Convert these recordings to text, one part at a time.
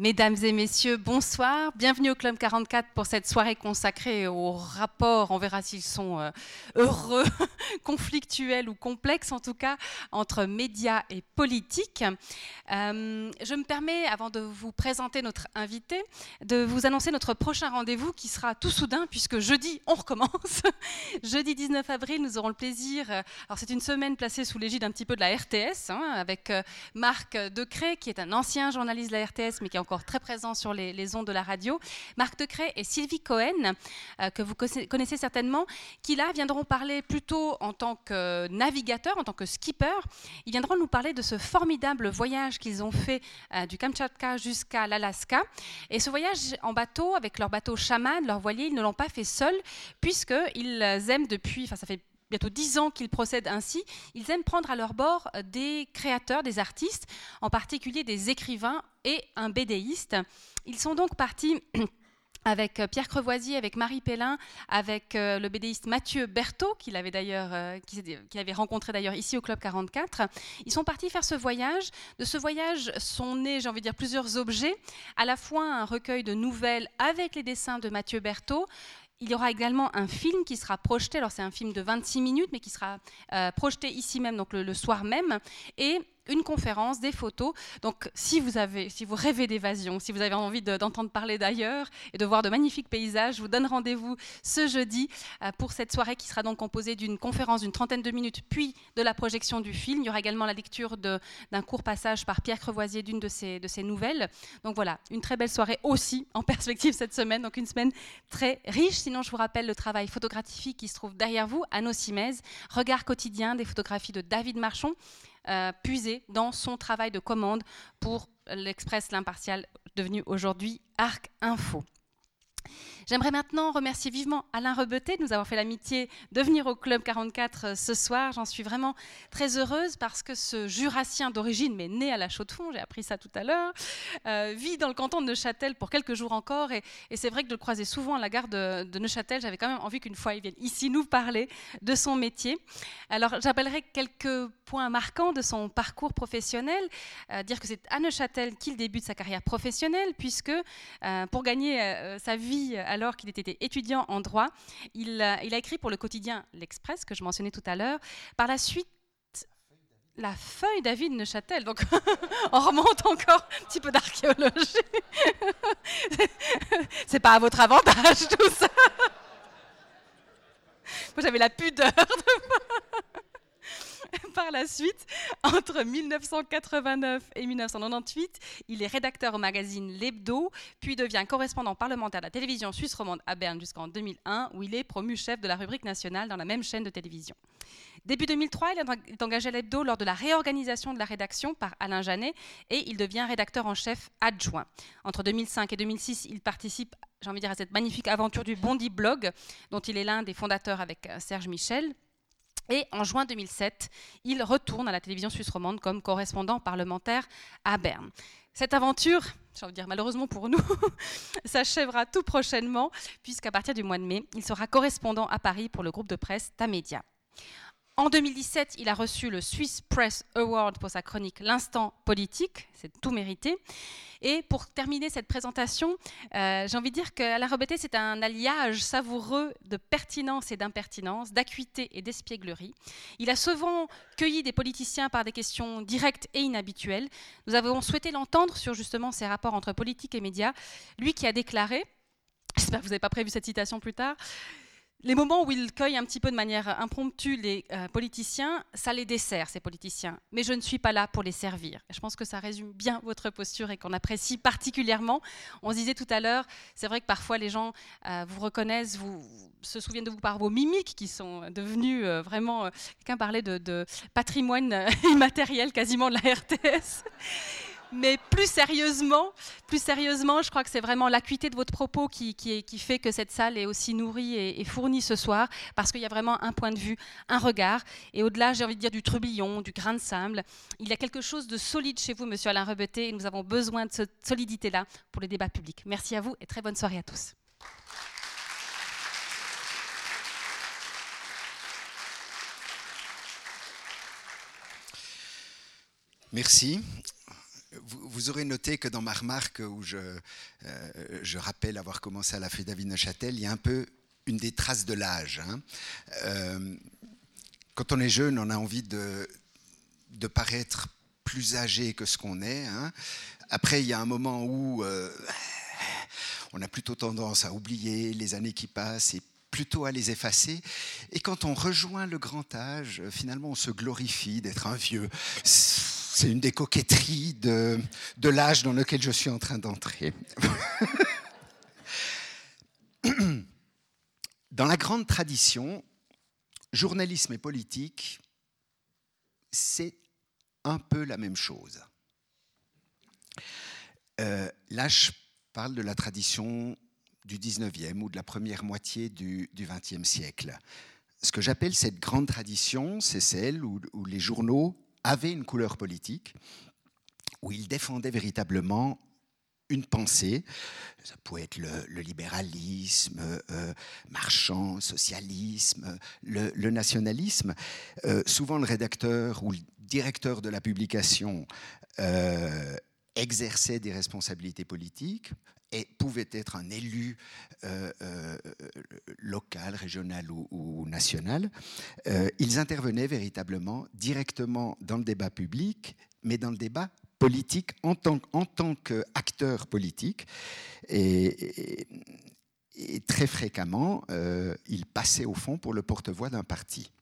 Mesdames et messieurs, bonsoir. Bienvenue au Club 44 pour cette soirée consacrée aux rapports, on verra s'ils sont euh, heureux, conflictuels ou complexes en tout cas, entre médias et politique. Euh, je me permets, avant de vous présenter notre invité, de vous annoncer notre prochain rendez-vous qui sera tout soudain puisque jeudi, on recommence. jeudi 19 avril, nous aurons le plaisir, euh, alors c'est une semaine placée sous l'égide un petit peu de la RTS, hein, avec Marc Decret qui est un ancien journaliste de la RTS mais qui est encore très présent sur les, ondes de la radio. Marc Decret et Sylvie Cohen, euh, que vous connaissez certainement, qui là viendront parler plutôt en tant que navigateur, en tant que skipper. Ils viendront nous parler de ce formidable voyage qu'ils ont fait euh, du Kamtchatka jusqu'à l'Alaska. Et ce voyage en bateau, avec leur bateau chaman, leur voilier, ils ne l'ont pas fait seuls, puisqu'ils aiment depuis, enfin ça fait bientôt dix ans qu'ils procèdent ainsi, ils aiment prendre à leur bord euh, des créateurs, des artistes, en particulier des écrivains et un bédéiste. Ils sont donc partis avec euh, Pierre Crevoisier, avec Marie Pellin, avec euh, le bédéiste Mathieu Berthaud, qu'il avait, d'ailleurs, avait rencontré d'ailleurs ici au Club 44. Ils sont partis faire ce voyage. De ce voyage sont nés, j'ai envie de dire, plusieurs objets, à la fois un recueil de nouvelles avec les dessins de Mathieu Berthaud, il y aura également un film qui sera projeté, alors c'est un film de 26 minutes, mais qui sera euh, projeté ici même, donc le soir même, et une conférence, des photos. Donc, si vous, avez, si vous rêvez d'évasion, si vous avez envie d'entendre parler d'ailleurs et de voir de magnifiques paysages, je vous donne rendez-vous ce jeudi euh, pour cette soirée qui sera donc composée d'une conférence d'une trentaine de minutes, puis de la projection du film. Il y aura également la lecture d'un court passage par Pierre Crevoisier d'une de ses, nouvelles. Donc voilà, une très belle soirée aussi en perspective cette semaine. Donc une semaine très riche. Sinon, je vous rappelle le travail photographique qui se trouve derrière vous, à Simez, Regard quotidien des photographies de David Marchon. Euh, dans son travail de commande pour l'Express L'Impartial, devenu aujourd'hui Arc Info. J'aimerais maintenant remercier vivement Alain Rebeté de nous avoir fait l'amitié de venir au Club 44 euh, ce soir. J'en suis vraiment très heureuse parce que ce jurassien d'origine, mais né à la Chaux-de-Fonds, j'ai appris ça tout à l'heure, euh, vit dans le canton de Neuchâtel pour quelques jours encore. Et, c'est vrai que de le croiser souvent à la gare de, Neuchâtel, j'avais quand même envie qu'une fois il vienne ici nous parler de son métier. Alors j'appellerai quelques points marquants de son parcours professionnel. Euh, dire que c'est à Neuchâtel qu'il débute sa carrière professionnelle, puisque pour gagner sa vie à alors qu'il était étudiant en droit. Il, a écrit pour le quotidien L'Express, que je mentionnais tout à l'heure. Par la suite, la feuille David Neuchâtel. Donc, on remonte encore un petit peu d'archéologie. C'est pas à votre avantage, tout ça. Moi, j'avais la pudeur de... Par la suite, entre 1989 et 1998, il est rédacteur au magazine L'Hebdo, puis devient correspondant parlementaire de la télévision suisse romande à Berne jusqu'en 2001, où il est promu chef de la rubrique nationale dans la même chaîne de télévision. Début 2003, il est engagé à l'Hebdo lors de la réorganisation de la rédaction par Alain Janet et il devient rédacteur en chef adjoint. Entre 2005 et 2006, il participe j'ai envie de dire, à cette magnifique aventure du Bondi Blog, dont il est l'un des fondateurs avec euh, Serge Michel. Et en juin 2007, il retourne à la télévision suisse romande comme correspondant parlementaire à Berne. Cette aventure, j'ai envie dire malheureusement pour nous, s'achèvera tout prochainement, puisqu'à partir du mois de mai, il sera correspondant à Paris pour le groupe de presse Tamedia. En 2017, il a reçu le Swiss Press Award pour sa chronique L'instant politique, c'est tout mérité. Et pour terminer cette présentation, euh, j'ai envie de dire qu'Alain Robeté, c'est un alliage savoureux de pertinence et d'impertinence, d'acuité et d'espièglerie. Il a souvent cueilli des politiciens par des questions directes et inhabituelles. Nous avons souhaité l'entendre sur justement ces rapports entre politique et médias. Lui qui a déclaré, j'espère que vous n'avez pas prévu cette citation plus tard, les moments où il cueille un petit peu de manière impromptue les euh, politiciens, ça les dessert, ces politiciens. Mais je ne suis pas là pour les servir. je pense que ça résume bien votre posture et qu'on apprécie particulièrement. On se disait tout à l'heure, c'est vrai que parfois les gens euh, vous reconnaissent, vous, se souviennent de vous par vos mimiques qui sont devenues euh, vraiment... Quelqu'un parlait de patrimoine immatériel quasiment de la RTS mais plus sérieusement, plus sérieusement, je crois que c'est vraiment l'acuité de votre propos qui, fait que cette salle est aussi nourrie et, fournie ce soir, parce qu'il y a vraiment un point de vue, un regard, et au-delà, j'ai envie de dire du trubillon, du grain de sable, il y a quelque chose de solide chez vous, Monsieur Alain Rebeté, et nous avons besoin de cette solidité-là pour les débats publics. Merci à vous et très bonne soirée à tous. Merci. Vous, aurez noté que dans ma remarque où je, euh, je rappelle avoir commencé à la fée David Neuchâtel, il y a un peu une des traces de l'âge. Hein. Euh, quand on est jeune, on a envie de, paraître plus âgé que ce qu'on est. Hein. Après, il y a un moment où euh, on a plutôt tendance à oublier les années qui passent et plutôt à les effacer. Et quand on rejoint le grand âge, finalement, on se glorifie d'être un vieux. Une des coquetteries de, de l'âge dans lequel je suis en train d'entrer. Dans la grande tradition, journalisme et politique, c'est un peu la même chose. Euh, là, je parle de la tradition du 19e ou de la première moitié du, du 20e siècle. Ce que j'appelle cette grande tradition, c'est celle où, les journaux avaient une couleur politique, où ils défendaient véritablement une pensée. Ça pouvait être le, libéralisme, euh, marchand, socialisme, le, nationalisme. Euh, souvent, le rédacteur ou le directeur de la publication euh, exerçait des responsabilités politiques et pouvait être un élu local, régional ou, national. ils intervenaient véritablement directement dans le débat public, mais dans le débat politique en tant, en tant qu'acteur politique. Et, très fréquemment, euh, il passait au fond pour le porte-voix d'un parti.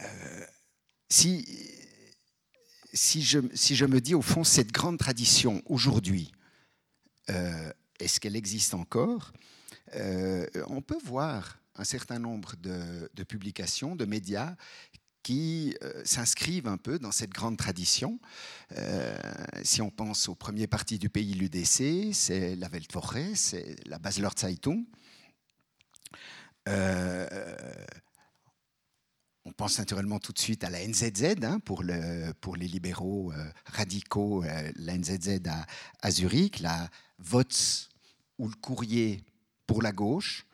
Euh, si, si, je, si je me dis, au fond, cette grande tradition aujourd'hui, euh, est-ce qu'elle existe encore? On peut voir un certain nombre de, publications, de médias qui euh, s'inscrivent un peu dans cette grande tradition. Euh, si on pense au premier parti du pays, l'UDC, c'est la Weltwoche, c'est la Basler Zeitung. Euh, on pense naturellement tout de suite à la NZZ hein, pour, les libéraux radicaux, la NZZ à, à, Zurich, la VOTS ou le courrier pour la gauche.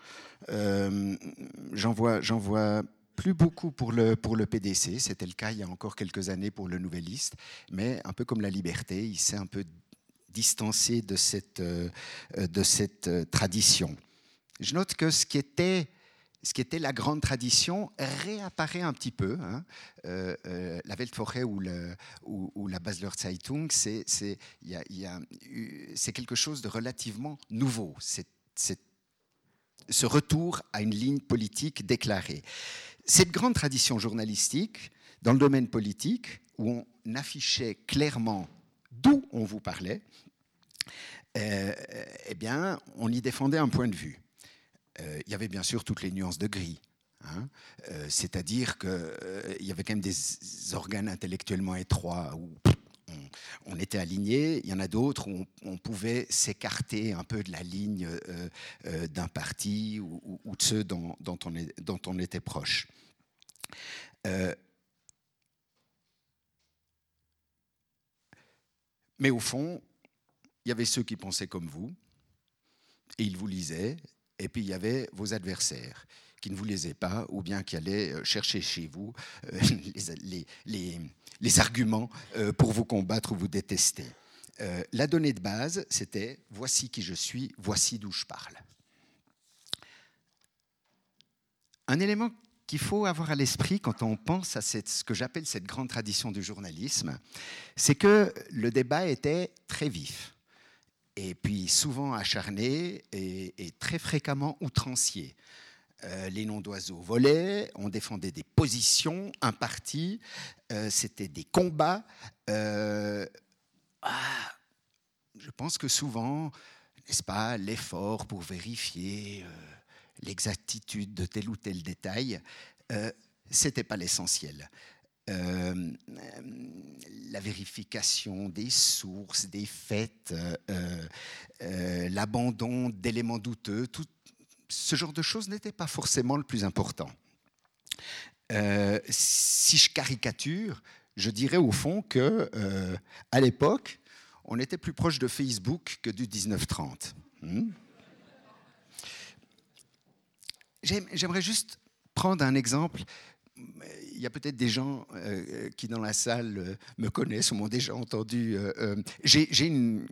J'en vois, vois plus beaucoup pour le, pour le PDC, c'était le cas il y a encore quelques années pour le Nouvelliste, mais un peu comme la liberté, il s'est un peu distancé de cette, euh, de cette euh, tradition. Je note que ce qui était ce qui était la grande tradition réapparaît un petit peu. Hein. Euh, la Weltwoche ou, la Basler Zeitung, c'est quelque chose de relativement nouveau, ce retour à une ligne politique déclarée cette grande tradition journalistique dans le domaine politique, où on affichait clairement d'où on vous parlait, euh, eh bien, on y défendait un point de vue. Euh, il y avait bien sûr toutes les nuances de gris. Hein. Euh, c'est-à-dire qu'il y avait quand même des organes intellectuellement étroits où on, était aligné. Il y en a d'autres où on, pouvait s'écarter un peu de la ligne d'un parti ou, de ceux dont, on dont on était proche. Euh, mais au fond, il y avait ceux qui pensaient comme vous, et ils vous lisaient, et puis il y avait vos adversaires qui ne vous lisaient pas, ou bien qui allaient euh, chercher chez vous euh, les, arguments pour vous combattre ou vous détester. la donnée de base, c'était voici qui je suis, voici d'où je parle. Un élément qu'il faut avoir à l'esprit quand on pense à ce que j'appelle cette grande tradition du journalisme, c'est que le débat était très vif, et puis souvent acharné et, très fréquemment outrancier. Euh, les noms d'oiseaux volaient, on défendait des positions, un parti, euh, c'était des combats. Euh, ah, je pense que souvent, n'est-ce pas, l'effort pour vérifier l'exactitude de tel ou tel détail, ce n'était pas l'essentiel. Euh, la vérification des sources, des faits, euh, l'abandon d'éléments douteux, tout ce genre de choses n'était pas forcément le plus important. si je caricature, je dirais au fond que à l'époque, on était plus proche de Facebook que du 1930. J'aimerais juste prendre un exemple il y a peut-être des gens euh, qui dans la salle euh, me connaissent ou m'ont déjà entendu. Euh, j'ai une,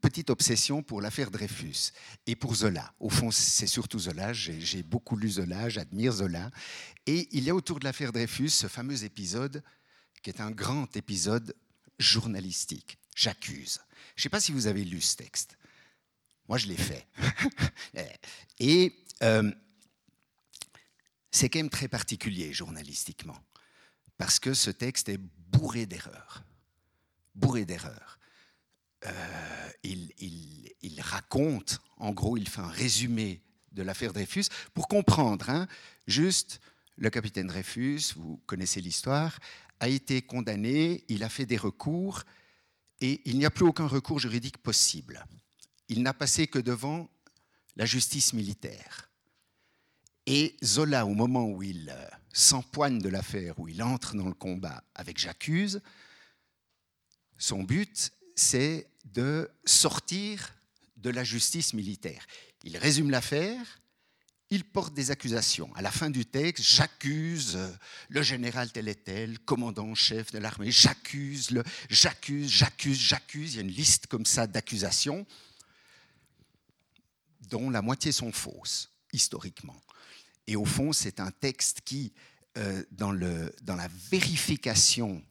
petite obsession pour l'affaire Dreyfus et pour Zola. Au fond, c'est surtout Zola. J'ai beaucoup lu Zola, j'admire Zola. Et il y a autour de l'affaire Dreyfus ce fameux épisode qui est un grand épisode journalistique. J'accuse. Je ne sais pas si vous avez lu ce texte. Moi, je l'ai fait. et c'est quand même très particulier journalistiquement, parce que ce texte est bourré d'erreurs. Bourré d'erreurs. Euh, il, raconte, en gros, il fait un résumé de l'affaire Dreyfus pour comprendre. Hein, juste, le capitaine Dreyfus, vous connaissez l'histoire, a été condamné, il a fait des recours et il n'y a plus aucun recours juridique possible. Il n'a passé que devant la justice militaire. Et Zola, au moment où il euh, s'empoigne de l'affaire, où il entre dans le combat avec J'accuse, son but, c'est de sortir de la justice militaire. Il résume l'affaire, il porte des accusations. À la fin du texte, j'accuse euh, le général tel et tel, commandant en chef de l'armée, j'accuse, le, j'accuse, j'accuse, j'accuse. Il y a une liste comme ça d'accusations, dont la moitié sont fausses, historiquement. Et au fond, c'est un texte qui, euh, dans, le, dans, la vérification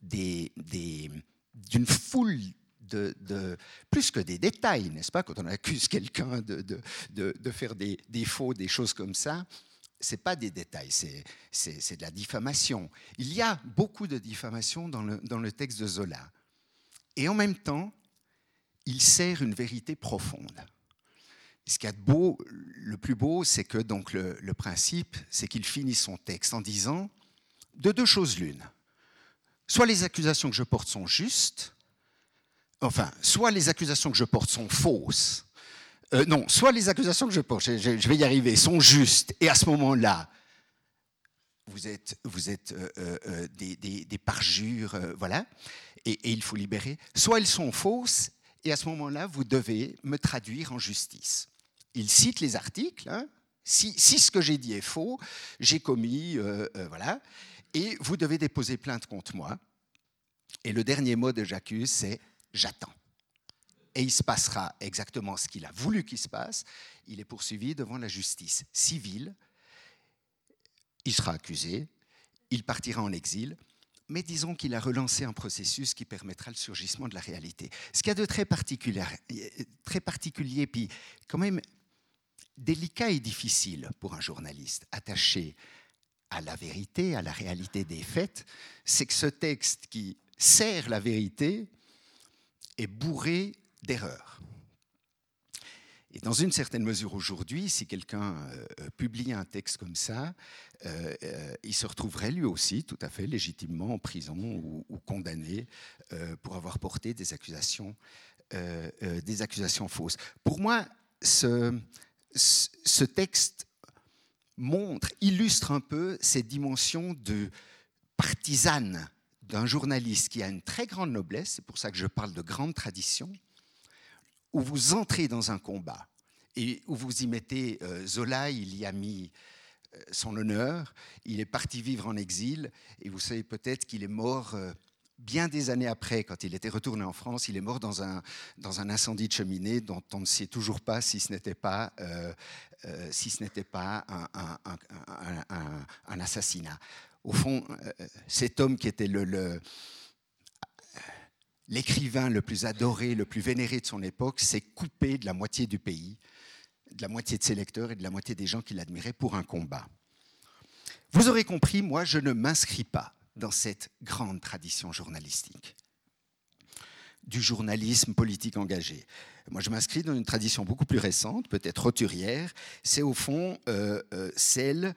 d'une des, foule de, de, plus que des détails, n'est-ce pas Quand on accuse quelqu'un de, de, faire des, des, faux, des choses comme ça, ce n'est pas des détails, c'est de la diffamation. Il y a beaucoup de diffamation dans le, dans le texte de Zola. Et en même temps, il sert une vérité profonde ce qu'il y a de beau, le plus beau, c'est que donc le, principe, c'est qu'il finit son texte en disant de deux choses l'une. Soit les accusations que je porte sont justes, enfin, soit les accusations que je porte sont fausses. Euh, non, soit les accusations que je porte, je, vais y arriver, sont justes, et à ce moment-là, vous êtes, euh, euh, des, parjures, voilà, et il faut libérer. Soit elles sont fausses, et à ce moment-là, vous devez me traduire en justice il cite les articles. Hein. Si, ce que j'ai dit est faux, j'ai commis, euh, euh, voilà, et vous devez déposer plainte contre moi. Et le dernier mot de j'accuse, c'est j'attends. Et il se passera exactement ce qu'il a voulu qu'il se passe. Il est poursuivi devant la justice civile. Il sera accusé. Il partira en exil. Mais disons qu'il a relancé un processus qui permettra le surgissement de la réalité. Ce qui a de très très particulier puis quand même délicat et difficile pour un journaliste attaché à la vérité, à la réalité des faits, c'est que ce texte qui sert la vérité est bourré d'erreurs. Et dans une certaine mesure aujourd'hui, si quelqu'un euh, publie un texte comme ça, euh, euh, il se retrouverait lui aussi tout à fait légitimement en prison ou, condamné pour avoir porté des accusations, des accusations fausses. Pour moi, ce, ce texte montre, illustre un peu cette dimension de partisane d'un journaliste qui a une très grande noblesse, c'est pour ça que je parle de grande tradition, où vous entrez dans un combat et où vous y mettez euh, Zola, il y a mis euh, son honneur, il est parti vivre en exil, et vous savez peut-être qu'il est mort euh, bien des années après, quand il était retourné en France, il est mort dans un, dans un incendie de cheminée dont on ne sait toujours pas si ce n'était pas, euh, euh, si ce un, assassinat. Au fond, euh, cet homme qui était le, l'écrivain le plus adoré, le plus vénéré de son époque, s'est coupé de la moitié du pays, de la moitié de ses lecteurs et de la moitié des gens qui l'admiraient pour un combat. Vous aurez compris, moi, je ne m'inscris pas dans cette grande tradition journalistique du journalisme politique engagé. Moi, je m'inscris dans une tradition beaucoup plus récente, peut-être roturière. C'est au fond euh, euh, celle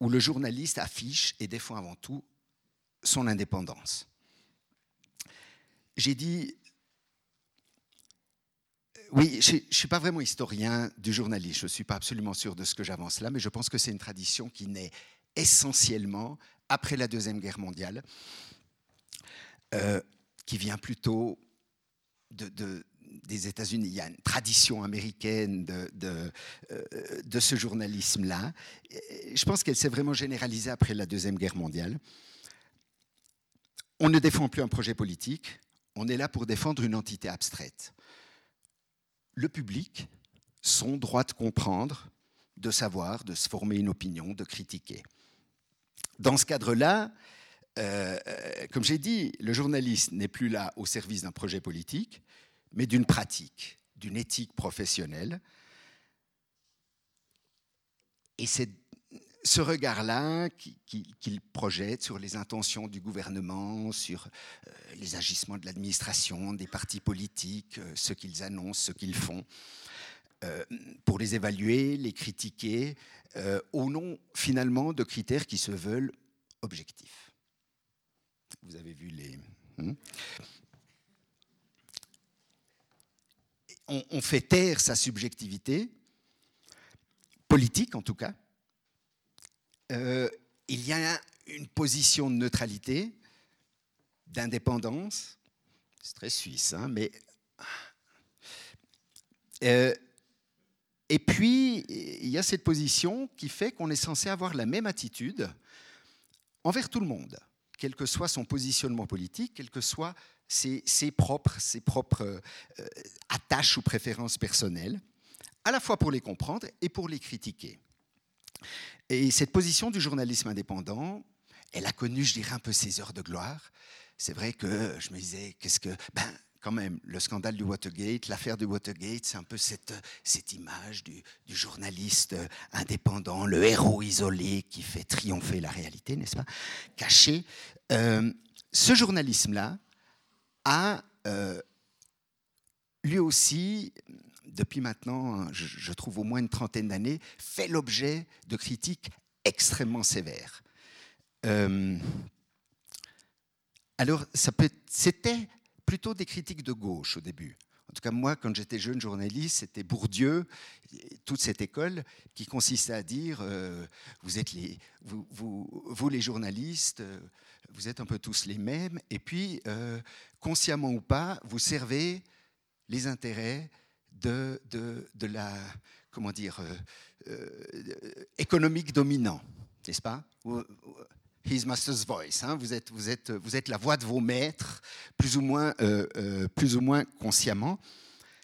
où le journaliste affiche et défend avant tout son indépendance. J'ai dit, oui, je ne suis pas vraiment historien du journalisme, je ne suis pas absolument sûr de ce que j'avance là, mais je pense que c'est une tradition qui naît essentiellement après la Deuxième Guerre mondiale, euh, qui vient plutôt de, des États-Unis. Il y a une tradition américaine de, de ce journalisme-là. Je pense qu'elle s'est vraiment généralisée après la Deuxième Guerre mondiale. On ne défend plus un projet politique, on est là pour défendre une entité abstraite. Le public, son droit de comprendre, de savoir, de se former une opinion, de critiquer. Dans ce cadre-là, euh, comme j'ai dit, le journaliste n'est plus là au service d'un projet politique, mais d'une pratique, d'une éthique professionnelle. Et c'est ce regard-là qu'il projette sur les intentions du gouvernement, sur euh, les agissements de l'administration, des partis politiques, euh, ce qu'ils annoncent, ce qu'ils font, pour les évaluer, les critiquer, au nom finalement de critères qui se veulent objectifs. Vous avez vu les... Hmm? on fait taire sa subjectivité, politique en tout cas, euh, il y a une position de neutralité, d'indépendance. C'est très suisse, hein, mais. Euh, et puis, il y a cette position qui fait qu'on est censé avoir la même attitude envers tout le monde, quel que soit son positionnement politique, quelles que propres, ses propres euh, attaches ou préférences personnelles, à la fois pour les comprendre et pour les critiquer. Et cette position du journalisme indépendant, elle a connu, je dirais, un peu ses heures de gloire. C'est vrai que je me disais, qu'est-ce que... Ben, quand même, le scandale du Watergate, l'affaire du Watergate, c'est un peu cette, cette image du, journaliste indépendant, le héros isolé qui fait triompher la réalité, n'est-ce pas Caché. Euh, ce journalisme-là a euh, lui aussi depuis maintenant, je, trouve au moins une trentaine d'années, fait l'objet de critiques extrêmement sévères. Euh, alors, c'était plutôt des critiques de gauche au début. En tout cas, moi, quand j'étais jeune journaliste, c'était Bourdieu, toute cette école qui consistait à dire euh, vous, êtes les, vous, vous, les journalistes, euh, vous êtes un peu tous les mêmes, et puis, consciemment ou pas, vous servez les intérêts de, de, la, comment dire, euh, euh, économique dominant, n'est-ce pas? His master's voice. Hein. vous, êtes, la voix de vos maîtres, plus ou moins, euh, plus ou moins consciemment.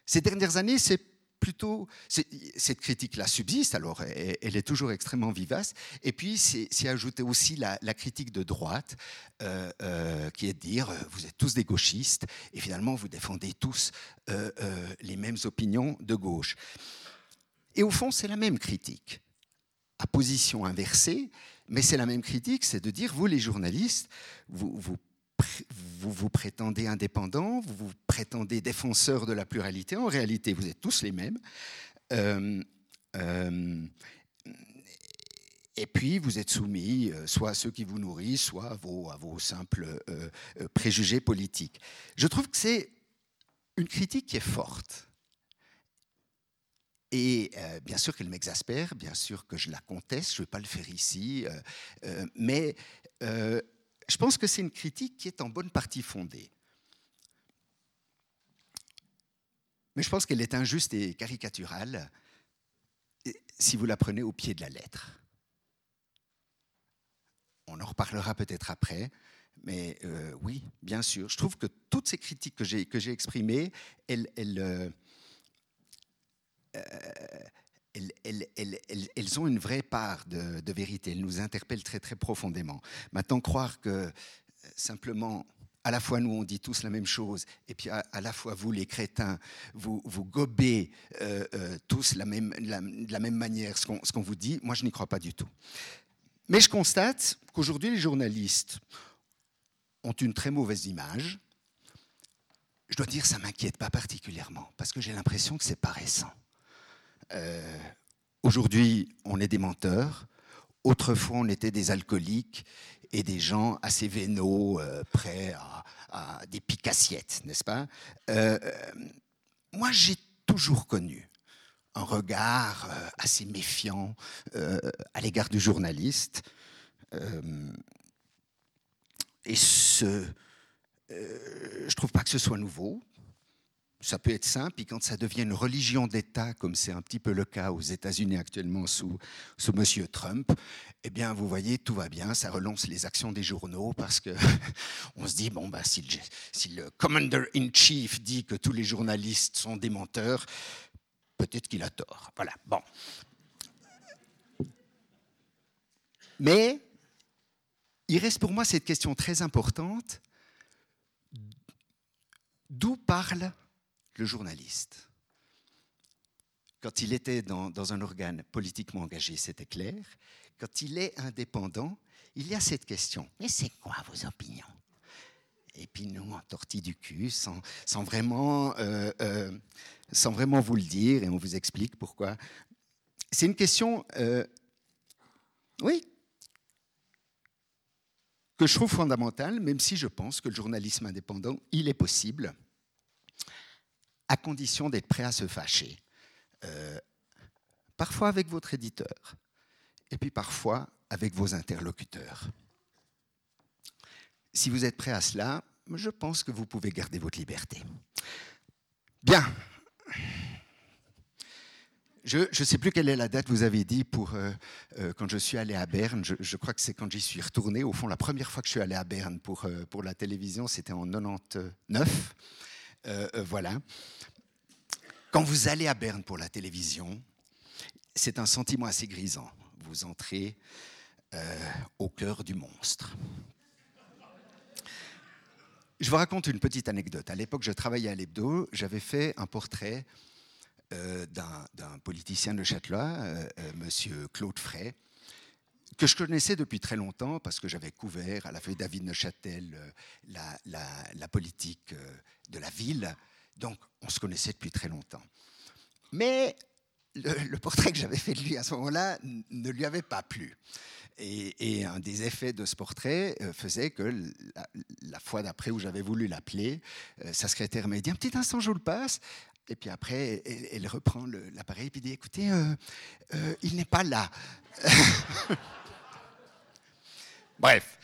Ces dernières années, c'est plutôt, cette critique-là subsiste, alors elle, est toujours extrêmement vivace. Et puis, c'est ajouté aussi la, critique de droite, euh, euh, qui est de dire, euh, vous êtes tous des gauchistes, et finalement, vous défendez tous les mêmes opinions de gauche. Et au fond, c'est la même critique, à position inversée, mais c'est la même critique, c'est de dire, vous les journalistes, vous, vous vous prétendez indépendant, vous vous prétendez défenseur de la pluralité. En réalité, vous êtes tous les mêmes. Euh, euh, et puis, vous êtes soumis euh, soit à ceux qui vous nourrissent, soit à vos simples préjugés politiques. Je trouve que c'est une critique qui est forte. Et bien sûr qu'elle m'exaspère, bien sûr que je la conteste, je ne vais pas le faire ici, mais je pense que c'est une critique qui est en bonne partie fondée. Mais je pense qu'elle est injuste et caricaturale si vous la prenez au pied de la lettre. On en reparlera peut-être après, mais euh, oui, bien sûr. Je trouve que toutes ces critiques que j'ai exprimées, elles, euh, elles, ont une vraie part de, vérité, elles nous interpellent très profondément. Maintenant, croire que euh, simplement, à la fois nous on dit tous la même chose, et puis à, la fois vous les crétins, vous, gobez euh, tous de la même manière ce qu'on vous dit, moi je n'y crois pas du tout. Mais je constate qu'aujourd'hui les journalistes ont une très mauvaise image. Je dois dire, ça m'inquiète pas particulièrement, parce que j'ai l'impression que c'est pas récent. Euh, aujourd'hui, on est des menteurs. Autrefois, on était des alcooliques et des gens assez vénaux, euh, prêts à, des picassiettes, n'est-ce pas? Euh, Moi, j'ai toujours connu un regard assez méfiant à l'égard du journaliste. et ce, je ne trouve pas que ce soit nouveau. Ça peut être simple, puis quand ça devient une religion d'État, comme c'est un petit peu le cas aux États-Unis actuellement sous, M. Trump, eh bien, vous voyez, tout va bien, ça relance les actions des journaux, parce que on se dit, bon, bah, si, le, si le Commander-in-Chief dit que tous les journalistes sont des menteurs, peut-être qu'il a tort. Voilà, bon. Mais il reste pour moi cette question très importante. D'où parle le journaliste. Quand il était dans, un organe politiquement engagé, c'était clair. Quand il est indépendant, il y a cette question. Mais c'est quoi vos opinions? Et puis nous, on tortille du cul, sans, vraiment, euh, euh, sans vraiment vous le dire, et on vous explique pourquoi. C'est une question, euh, oui, que je trouve fondamentale, même si je pense que le journalisme indépendant, il est possible à condition d'être prêt à se fâcher. Euh, parfois avec votre éditeur, et puis parfois avec vos interlocuteurs. Si vous êtes prêt à cela, je pense que vous pouvez garder votre liberté. Bien. Je ne sais plus quelle est la date, vous avez dit, euh, euh, quand je suis allé à Berne. Je, crois que c'est quand j'y suis retourné. Au fond, la première fois que je suis allé à Berne pour, pour la télévision, c'était en 99. Voilà. Quand vous allez à Berne pour la télévision, c'est un sentiment assez grisant. Vous entrez euh, au cœur du monstre. Je vous raconte une petite anecdote. À l'époque, je travaillais à l'hebdo, j'avais fait un portrait euh, d'un politicien de Châtelois, euh, monsieur Claude Frey, que je connaissais depuis très longtemps parce que j'avais couvert à la feuille David Neuchâtel la, la, politique de la ville donc, on se connaissait depuis très longtemps. Mais le, portrait que j'avais fait de lui à ce moment-là ne lui avait pas plu. Et, un des effets de ce portrait euh, faisait que la, fois d'après où j'avais voulu l'appeler, euh, sa secrétaire m'a dit un petit instant, je vous le passe. Et puis après, elle, reprend l'appareil et dit écoutez, euh, il n'est pas là. Bref,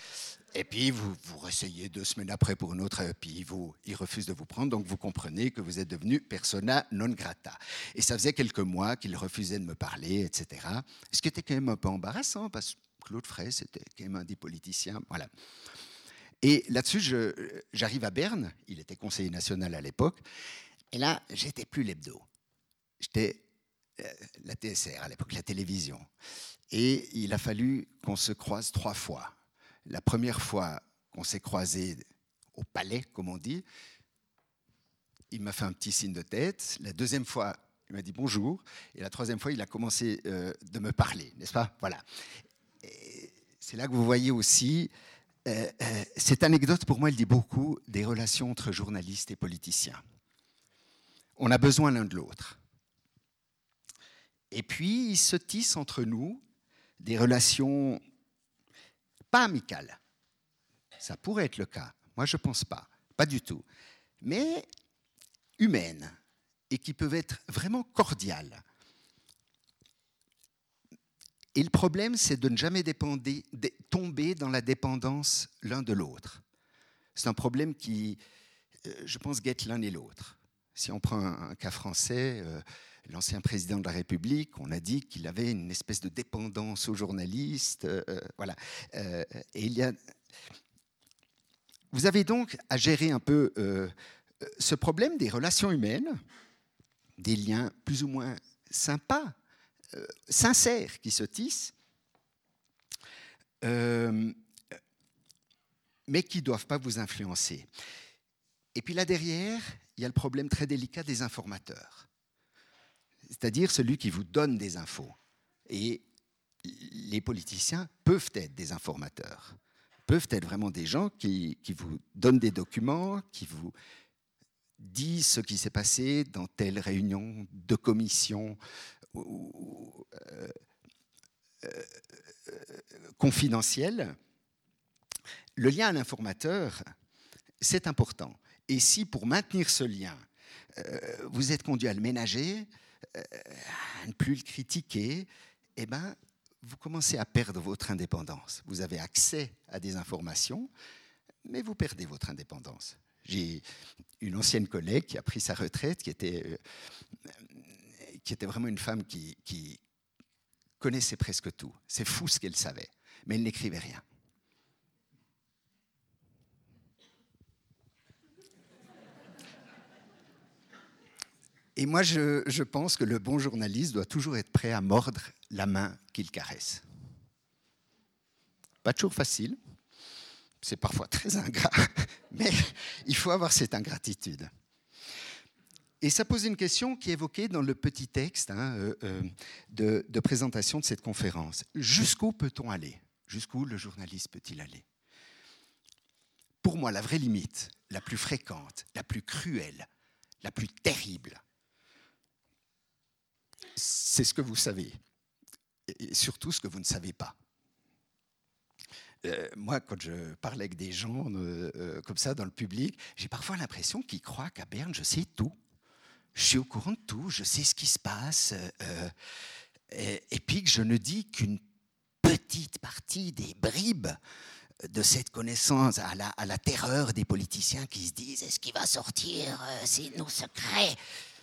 et puis, vous, vous réessayez deux semaines après pour une autre, et puis il refuse de vous prendre, donc vous comprenez que vous êtes devenu persona non grata. Et ça faisait quelques mois qu'il refusait de me parler, etc. Ce qui était quand même un peu embarrassant, parce que Claude Frey, c'était quand même un des politiciens. Voilà. Et là-dessus, j'arrive à Berne, il était conseiller national à l'époque, et là, j'étais plus l'hebdo. J'étais euh, la TSR à l'époque, la télévision. Et il a fallu qu'on se croise trois fois la première fois qu'on s'est croisés au palais, comme on dit, il m'a fait un petit signe de tête. La deuxième fois, il m'a dit bonjour. Et la troisième fois, il a commencé euh, de me parler, n'est-ce pas? Voilà. C'est là que vous voyez aussi, euh, cette anecdote, pour moi, elle dit beaucoup des relations entre journalistes et politiciens. On a besoin l'un de l'autre. Et puis, il se tisse entre nous des relations pas amicale. Ça pourrait être le cas. Moi, je ne pense pas. Pas du tout. Mais humaines et qui peuvent être vraiment cordiales. Et le problème, c'est de ne jamais tomber dans la dépendance l'un de l'autre. C'est un problème qui, euh, je pense, guette l'un et l'autre. Si on prend un, cas français, euh, l'ancien président de la République, on a dit qu'il avait une espèce de dépendance aux journalistes. Euh, euh, voilà. Vous avez donc à gérer un peu ce problème des relations humaines, des liens plus ou moins sympas, sincères qui se tissent, mais qui ne doivent pas vous influencer. Et puis là derrière, il y a le problème très délicat des informateurs c'est-à-dire celui qui vous donne des infos. Et les politiciens peuvent être des informateurs, peuvent être vraiment des gens qui, vous donnent des documents, qui vous disent ce qui s'est passé dans telle réunion de commission ou, euh, euh, confidentielle. Le lien à l'informateur, c'est important. Et si pour maintenir ce lien, euh, vous êtes conduit à le ménager, à euh, ne plus le critiquer, eh ben, vous commencez à perdre votre indépendance. Vous avez accès à des informations, mais vous perdez votre indépendance. J'ai une ancienne collègue qui a pris sa retraite, qui était, qui était vraiment une femme qui connaissait presque tout. C'est fou ce qu'elle savait, mais elle n'écrivait rien. Et moi, je, pense que le bon journaliste doit toujours être prêt à mordre la main qu'il caresse. Pas toujours facile, c'est parfois très ingrat, mais il faut avoir cette ingratitude. Et ça pose une question qui est évoquée dans le petit texte hein, euh, euh, de, de présentation de cette conférence. Jusqu'où peut-on aller? Jusqu'où le journaliste peut-il aller? Pour moi, la vraie limite, la plus fréquente, la plus cruelle, la plus terrible, c'est ce que vous savez, et surtout ce que vous ne savez pas. Euh, moi, quand je parle avec des gens euh, euh, comme ça dans le public, j'ai parfois l'impression qu'ils croient qu'à Berne, je sais tout. Je suis au courant de tout, je sais ce qui se passe, et, puis que je ne dis qu'une petite partie des bribes de cette connaissance à la, à la terreur des politiciens qui se disent est-ce qu'il va sortir C'est nos secrets?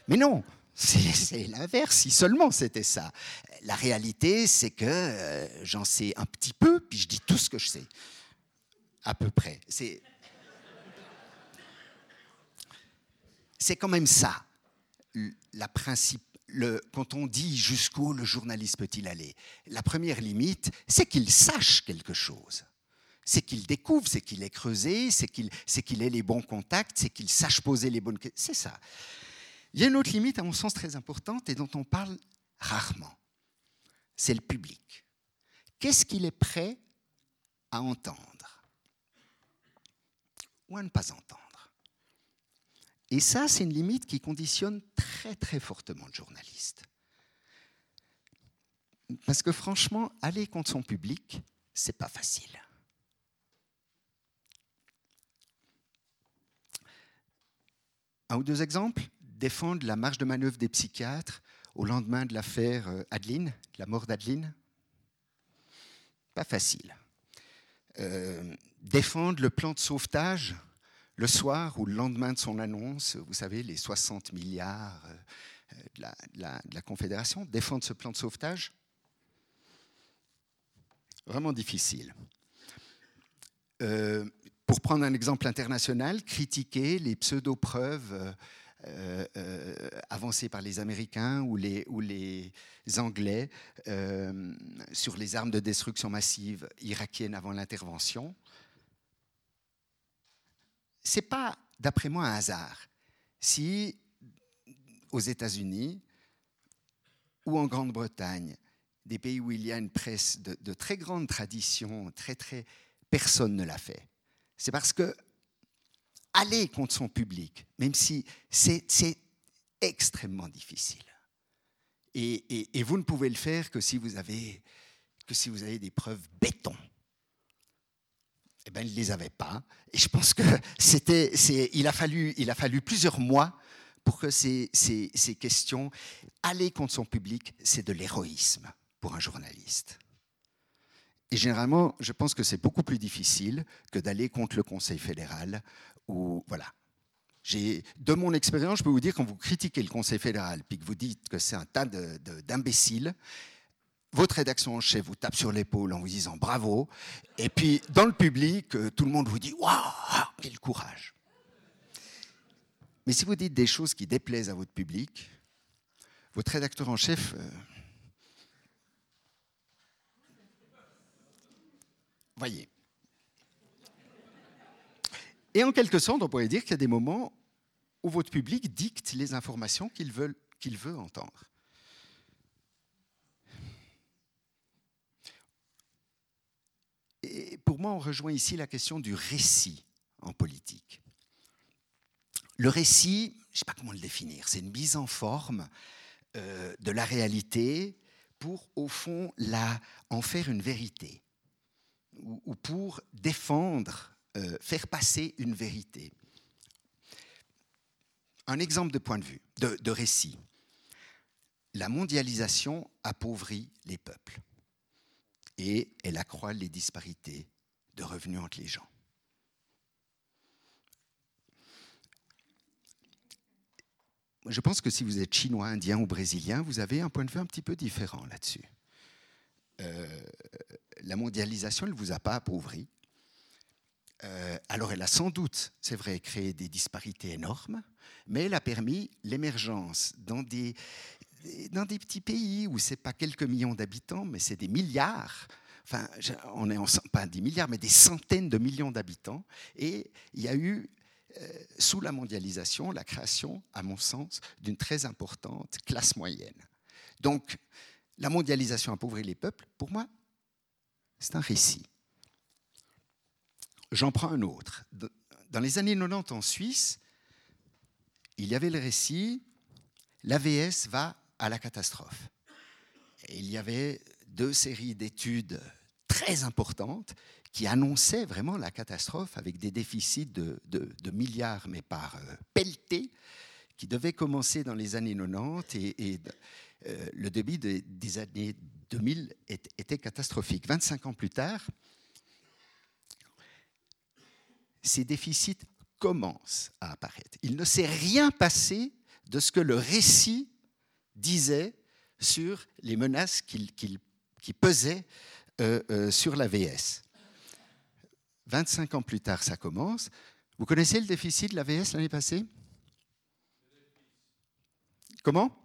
Mais non, c'est l'inverse, si seulement c'était ça. La réalité, c'est que euh, j'en sais un petit peu, puis je dis tout ce que je sais. À peu près. C'est, quand même ça, la principe, le, quand on dit jusqu'où le journaliste peut-il aller. La première limite, c'est qu'il sache quelque chose. C'est qu'il découvre, c'est qu'il ait creusé, c'est qu'il, c'est qu'il ait les bons contacts, c'est qu'il sache poser les bonnes questions. C'est ça. Il y a une autre limite, à mon sens, très importante et dont on parle rarement. C'est le public. Qu'est-ce qu'il est prêt à entendre ou à ne pas entendre? Et ça, c'est une limite qui conditionne très très fortement le journaliste. Parce que franchement, aller contre son public, c'est pas facile. Un ou deux exemples? Défendre la marge de manœuvre des psychiatres au lendemain de l'affaire euh, Adeline, la mort d'Adeline? Pas facile. Euh, défendre le plan de sauvetage le soir ou le lendemain de son annonce, vous savez, les 60 milliards euh, de la, de la Confédération, défendre ce plan de sauvetage? Vraiment difficile. pour prendre un exemple international, critiquer les pseudo-preuves euh, euh, avancés par les Américains ou les, ou les Anglais euh, sur les armes de destruction massive irakiennes avant l'intervention. C'est pas, d'après moi, un hasard. Si aux États-Unis ou en Grande-Bretagne, des pays où il y a une presse de, de très grande tradition, très très, personne ne l'a fait. C'est parce que aller contre son public, même si c'est extrêmement difficile. Et, vous ne pouvez le faire que si vous avez, que si vous avez des preuves béton. Eh bien, il ne les avait pas. Et je pense que c'était, il, a fallu, a fallu plusieurs mois pour que ces, ces questions, aller contre son public, c'est de l'héroïsme pour un journaliste. Et généralement, je pense que c'est beaucoup plus difficile que d'aller contre le Conseil fédéral ou voilà. De mon expérience, je peux vous dire, quand vous critiquez le Conseil fédéral, puis que vous dites que c'est un tas d'imbéciles, votre rédaction en chef vous tape sur l'épaule en vous disant bravo, et puis dans le public, euh, tout le monde vous dit waouh, quel courage. Mais si vous dites des choses qui déplaisent à votre public, votre rédacteur en chef, euh, voyez, et en quelque sorte, on pourrait dire qu'il y a des moments où votre public dicte les informations qu'il veut, veut entendre. Et pour moi, on rejoint ici la question du récit en politique. Le récit, je ne sais pas comment le définir, c'est une mise en forme euh, de la réalité pour, au fond, la, en faire une vérité, ou pour défendre euh, faire passer une vérité. Un exemple de point de vue, de, récit. La mondialisation appauvrit les peuples et elle accroît les disparités de revenus entre les gens. je pense que si vous êtes chinois, indien ou brésilien, vous avez un point de vue un petit peu différent là-dessus. Euh, la mondialisation, ne vous a pas appauvri. Euh, alors elle a sans doute, c'est vrai, créé des disparités énormes, mais elle a permis l'émergence dans des, dans des petits pays où ce n'est pas quelques millions d'habitants, mais c'est des milliards. Enfin, on est en, pas des milliards, mais des centaines de millions d'habitants. Et il y a eu, euh, sous la mondialisation, la création, à mon sens, d'une très importante classe moyenne. Donc, la mondialisation appauvrit les peuples, pour moi, c'est un récit. J'en prends un autre. Dans les années 90 en Suisse, il y avait le récit l'AVS va à la catastrophe. Il y avait deux séries d'études très importantes qui annonçaient vraiment la catastrophe avec des déficits de, milliards, mais par euh, pelleté, qui devaient commencer dans les années 90 et, euh, le début des années 2000 était catastrophique. 25 ans plus tard, ces déficits commencent à apparaître. Il ne s'est rien passé de ce que le récit disait sur les menaces qui pesaient euh, euh, sur la VS. 25 ans plus tard, ça commence. Vous connaissez le déficit de la VS l'année passée? Comment?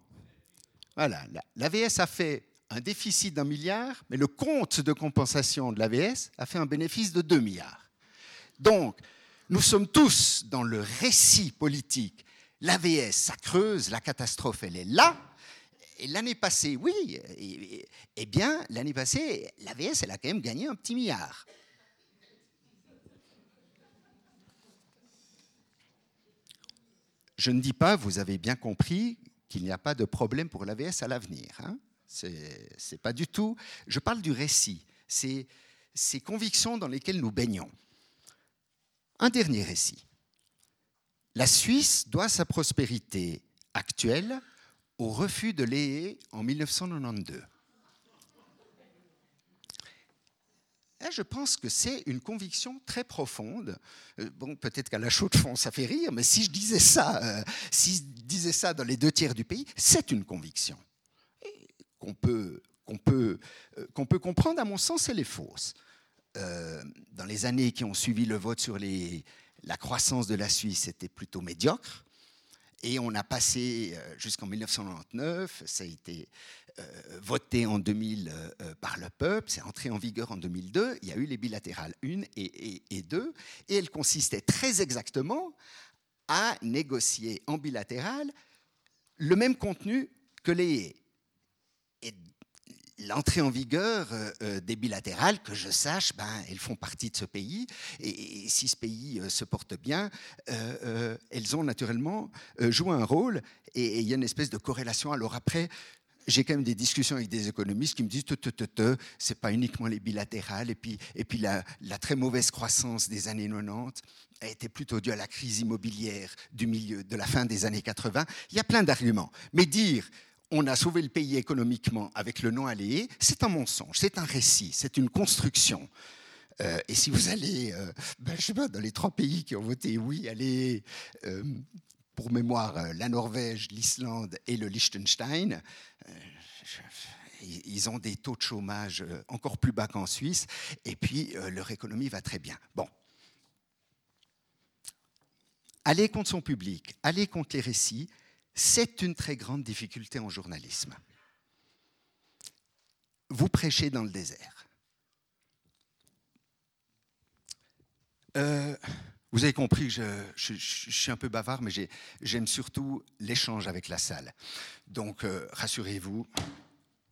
Voilà, l'AVS a fait un déficit d'un milliard, mais le compte de compensation de l'AVS a fait un bénéfice de 2 milliards. Donc, nous sommes tous dans le récit politique. L'AVS, ça creuse, la catastrophe, elle est là. Et l'année passée, oui, eh bien, l'année passée, l'AVS, elle a quand même gagné un petit milliard. Je ne dis pas, vous avez bien compris, qu'il n'y a pas de problème pour l'AVS à l'avenir. Hein. C'est pas du tout. Je parle du récit. C'est ces convictions dans lesquelles nous baignons. Un dernier récit. La Suisse doit sa prospérité actuelle au refus de l'EE en 1992. Et je pense que c'est une conviction très profonde. Euh, bon, peut-être qu'à la chaude fond, ça fait rire, mais si je disais ça, euh, si je disais ça dans les deux tiers du pays, c'est une conviction qu'on peut, qu'on peut, euh, qu'on peut comprendre. À mon sens, elle est fausse. Euh, dans les années qui ont suivi le vote sur la croissance de la Suisse, c'était plutôt médiocre. Et on a passé euh, jusqu'en 1999, ça a été euh, voté en 2000 par le peuple, c'est entré en vigueur en 2002, il y a eu les bilatérales 1 et, et, 2, et elles consistaient très exactement à négocier en bilatéral le même contenu que les l'entrée en vigueur euh, euh, des bilatérales, que je sache, ben, elles font partie de ce pays. Et, si ce pays euh, se porte bien, elles ont naturellement joué un rôle. Et, il y a une espèce de corrélation. Alors après, j'ai quand même des discussions avec des économistes qui me disent c'est pas uniquement les bilatérales. Et puis, et puis la, la, très mauvaise croissance des années 90 a été plutôt due à la crise immobilière du milieu de la fin des années 80. Il y a plein d'arguments. Mais dire on a sauvé le pays économiquement avec le non alléé, c'est un mensonge, c'est un récit, c'est une construction. Euh, et si vous allez, euh, ben, sais pas, dans les trois pays qui ont voté oui, allez, euh, pour mémoire, la Norvège, l'Islande et le Liechtenstein, ils ont des taux de chômage encore plus bas qu'en Suisse, et puis leur économie va très bien. Bon. Aller contre son public, aller contre les récits, c'est une très grande difficulté en journalisme. Vous prêchez dans le désert. Euh, vous avez compris que je, suis un peu bavard, mais j'aime surtout l'échange avec la salle. Donc, euh, rassurez-vous,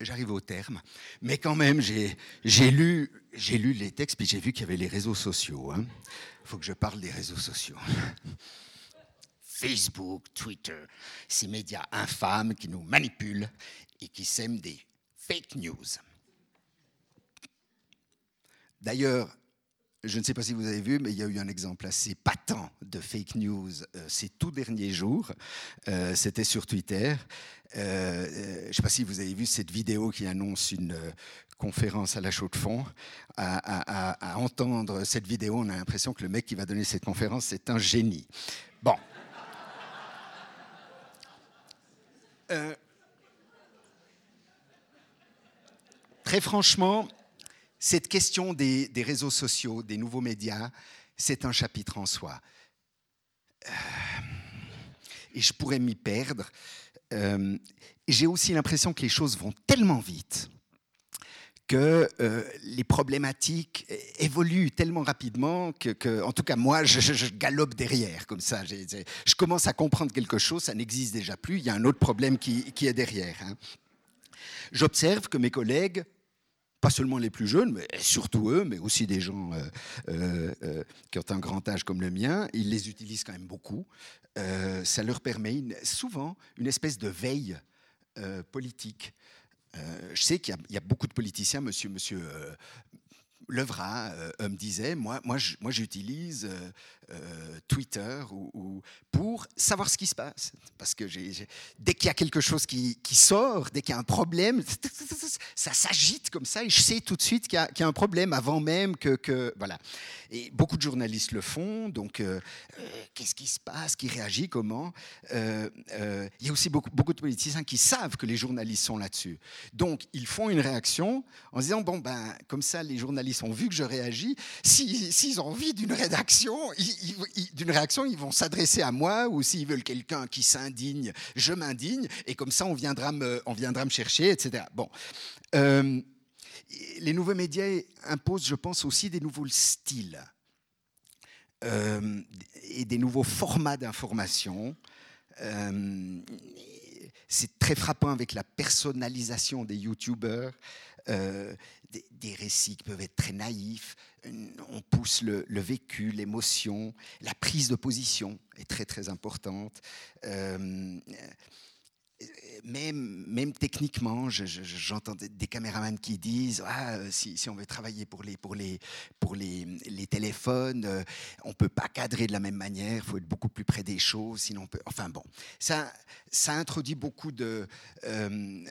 j'arrive au terme. Mais quand même, j'ai lu, les textes, puis j'ai vu qu'il y avait les réseaux sociaux. Il hein. faut que je parle des réseaux sociaux. Facebook, Twitter, ces médias infâmes qui nous manipulent et qui sèment des fake news. D'ailleurs, je ne sais pas si vous avez vu, mais il y a eu un exemple assez patent de fake news euh, ces tout derniers jours. Euh, c'était sur Twitter. Euh, je ne sais pas si vous avez vu cette vidéo qui annonce une conférence à la chaux de fond. À, entendre cette vidéo, on a l'impression que le mec qui va donner cette conférence, c'est un génie. Bon. Euh, très franchement, cette question des, réseaux sociaux, des nouveaux médias, c'est un chapitre en soi. Euh, et je pourrais m'y perdre. Euh, j'ai aussi l'impression que les choses vont tellement vite que euh, les problématiques évoluent tellement rapidement que, en tout cas, moi, je, galope derrière comme ça. Je commence à comprendre quelque chose, ça n'existe déjà plus, il y a un autre problème qui, est derrière. Hein. J'observe que mes collègues, pas seulement les plus jeunes, mais surtout eux, mais aussi des gens euh, euh, qui ont un grand âge comme le mien, ils les utilisent quand même beaucoup. ça leur permet souvent une espèce de veille politique. Euh, je sais qu'il y, a beaucoup de politiciens, monsieur, monsieur euh, Levra euh, me disait, moi, moi, moi j'utilise euh, Twitter ou, pour savoir ce qui se passe. Parce que dès qu'il y a quelque chose qui, sort, dès qu'il y a un problème, ça s'agite comme ça et je sais tout de suite qu'il y, a un problème avant même que, voilà. Et beaucoup de journalistes le font. Donc, euh, euh, qu'est-ce qui se passe Qui réagit Comment Il y a aussi beaucoup, de politiciens qui savent que les journalistes sont là-dessus. Donc, ils font une réaction en disant bon ben comme ça, les journalistes ont vu que je réagis. S'ils ont envie d'une rédaction, ils, d'une réaction, ils vont s'adresser à moi, ou s'ils veulent quelqu'un qui s'indigne, je m'indigne, et comme ça, on viendra me, on viendra me chercher, etc. Bon. Euh, les nouveaux médias imposent, je pense, aussi des nouveaux styles euh, et des nouveaux formats d'information. Euh, c'est très frappant avec la personnalisation des youtubeurs, des, récits qui peuvent être très naïfs, on pousse le, vécu, l'émotion, la prise de position est très très importante. Euh, même, techniquement, j'entends des caméramans qui disent ah, si, on veut travailler pour les, pour les, pour les, les téléphones, euh, on ne peut pas cadrer de la même manière, il faut être beaucoup plus près des choses, sinon on peut. Enfin bon, ça, ça introduit beaucoup de, euh,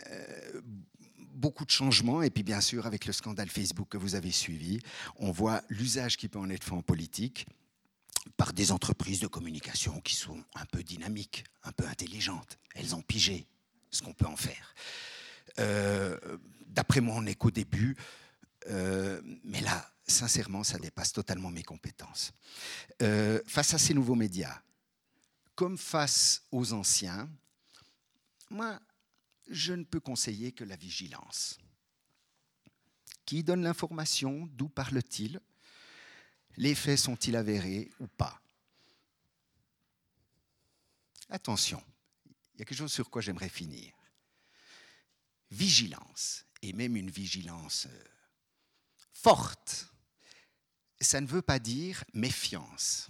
beaucoup de changements. Et puis, bien sûr, avec le scandale Facebook que vous avez suivi, on voit l'usage qui peut en être fait en politique par des entreprises de communication qui sont un peu dynamiques, un peu intelligentes. Elles ont pigé ce qu'on peut en faire. Euh, d'après moi, on n'est qu'au début. Euh, mais là, sincèrement, ça dépasse totalement mes compétences. Euh, face à ces nouveaux médias, comme face aux anciens, moi, je ne peux conseiller que la vigilance. Qui donne l'information D'où parle-t-il Les faits sont-ils avérés ou pas? Attention, il y a quelque chose sur quoi j'aimerais finir. Vigilance, et même une vigilance euh, forte, ça ne veut pas dire méfiance,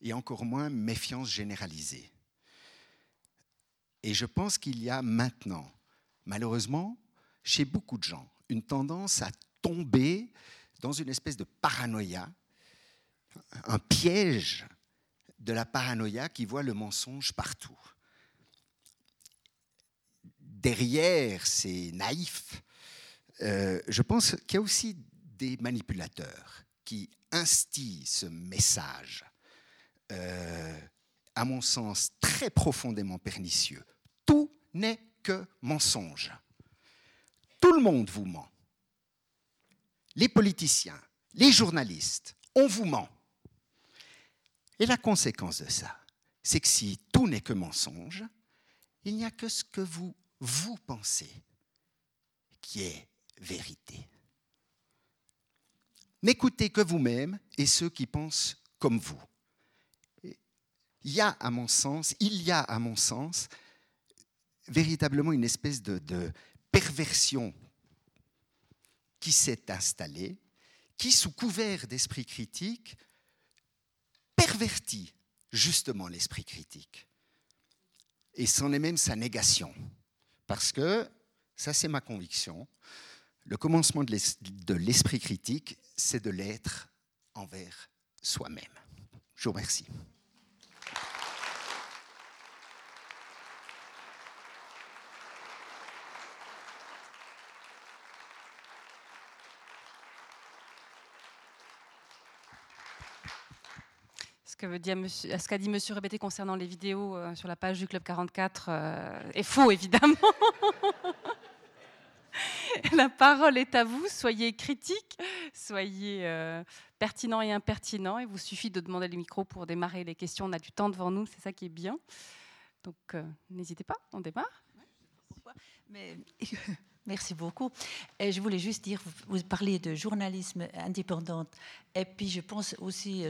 et encore moins méfiance généralisée. Et je pense qu'il y a maintenant, malheureusement, chez beaucoup de gens, une tendance à tomber dans une espèce de paranoïa, un piège de la paranoïa qui voit le mensonge partout. Derrière ces naïfs, euh, je pense qu'il y a aussi des manipulateurs qui instillent ce message euh, à mon sens, très profondément pernicieux. N'est que mensonge. Tout le monde vous ment. Les politiciens, les journalistes, on vous ment. Et la conséquence de ça, c'est que si tout n'est que mensonge, il n'y a que ce que vous, vous pensez qui est vérité. N'écoutez que vous-même et ceux qui pensent comme vous il y a, à mon sens, il y a, à mon sens, véritablement une espèce de, perversion qui s'est installée, qui, sous couvert d'esprit critique, pervertit justement l'esprit critique. Et c'en est même sa négation. Parce que, ça c'est ma conviction, le commencement de l'esprit critique, c'est de l'être envers soi-même. Je vous remercie. Ce qu'a dit Monsieur Répété concernant les vidéos euh, sur la page du Club 44 euh, est faux, évidemment. la parole est à vous. Soyez critique, soyez euh, pertinent et impertinent. Il vous suffit de demander le micro pour démarrer les questions. On a du temps devant nous, c'est ça qui est bien. Donc, n'hésitez pas, on démarre. Mais Merci beaucoup. Je voulais juste dire, vous parliez de journalisme indépendant, et puis je pense aussi,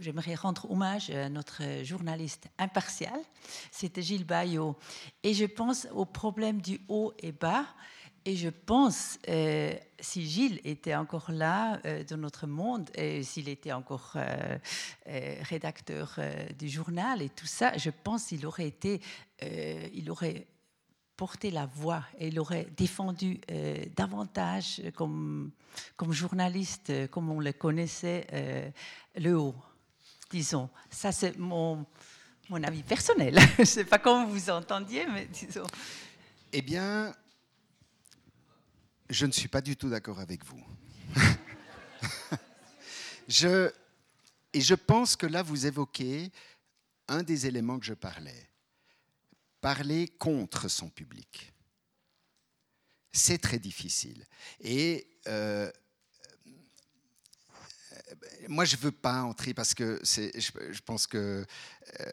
j'aimerais rendre hommage à notre journaliste impartial, c'était Gilles Bayot. Et je pense au problème du haut et bas. Et je pense, euh, si Gilles était encore là euh, dans notre monde, s'il était encore euh, rédacteur du journal et tout ça, je pense qu'il aurait été, il aurait porté la voix et il aurait défendu euh, davantage comme, comme journaliste, euh, comme on le connaissait, euh, le haut, disons. Ça, c'est mon, mon avis personnel. Je ne sais pas comment vous entendiez, mais disons. Eh bien, je ne suis pas du tout d'accord avec vous. je, et je pense que là, vous évoquez un des éléments que je parlais parler contre son public. C'est très difficile. Et euh, moi, je ne veux pas entrer parce que je, pense que... Euh,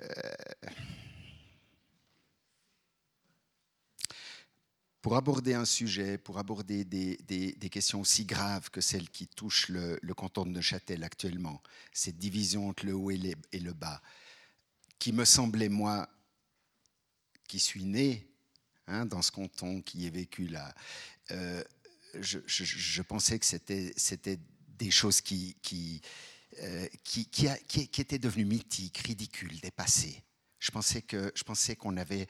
pour aborder un sujet, pour aborder des, des, questions aussi graves que celles qui touchent le, canton de Neuchâtel actuellement, cette division entre le haut et le bas, qui me semblait, moi, qui suis né hein, dans ce canton, qui ai vécu là, euh, je, pensais que c'était des choses euh, qui, étaient devenues mythiques, ridicules, dépassées. Je pensais que je pensais qu'on avait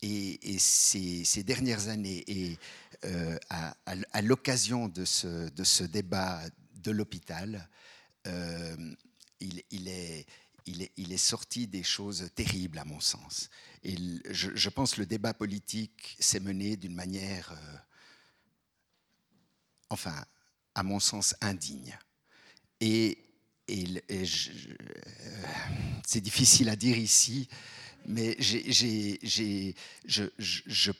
et, ces, dernières années et euh, à, l'occasion de ce, débat de l'hôpital, il est, sorti des choses terribles à mon sens. Je, pense que le débat politique s'est mené d'une manière, euh, enfin, à mon sens, indigne. Et, c'est difficile à dire ici, mais je,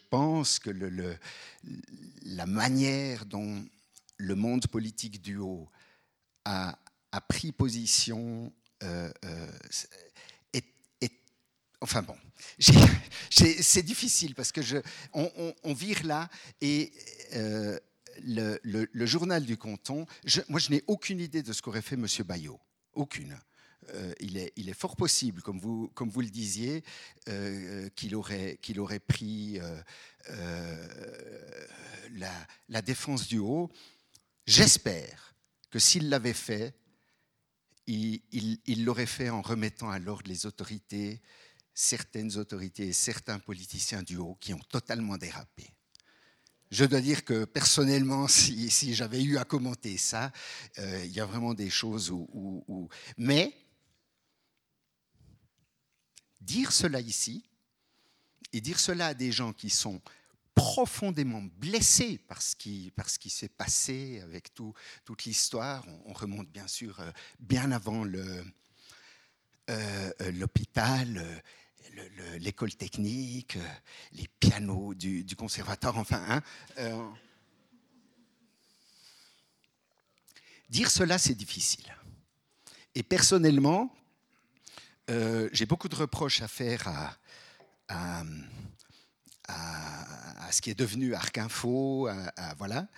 pense que la manière dont le monde politique du haut a, pris position euh, euh, enfin bon, c'est difficile parce que je, on, vire là et euh, le, journal du canton, moi je n'ai aucune idée de ce qu'aurait fait M. Bayot, aucune. il, est, il, est, fort possible, comme vous, le disiez, qu'il aurait, qu'il aurait pris la, la défense du haut. J'espère que s'il l'avait fait, il l'aurait fait en remettant à l'ordre les autorités, certaines autorités et certains politiciens du haut qui ont totalement dérapé. Je dois dire que personnellement, si, j'avais eu à commenter ça, euh, il y a vraiment des choses où, Mais dire cela ici, et dire cela à des gens qui sont profondément blessé par ce qui, s'est passé avec tout, toute l'histoire. On, remonte bien sûr euh, bien avant euh, l'hôpital, l'école technique, les pianos du, conservatoire, enfin. Hein, dire cela, c'est difficile. Et personnellement, j'ai beaucoup de reproches à faire à ce qui est devenu Arc Info, voilà.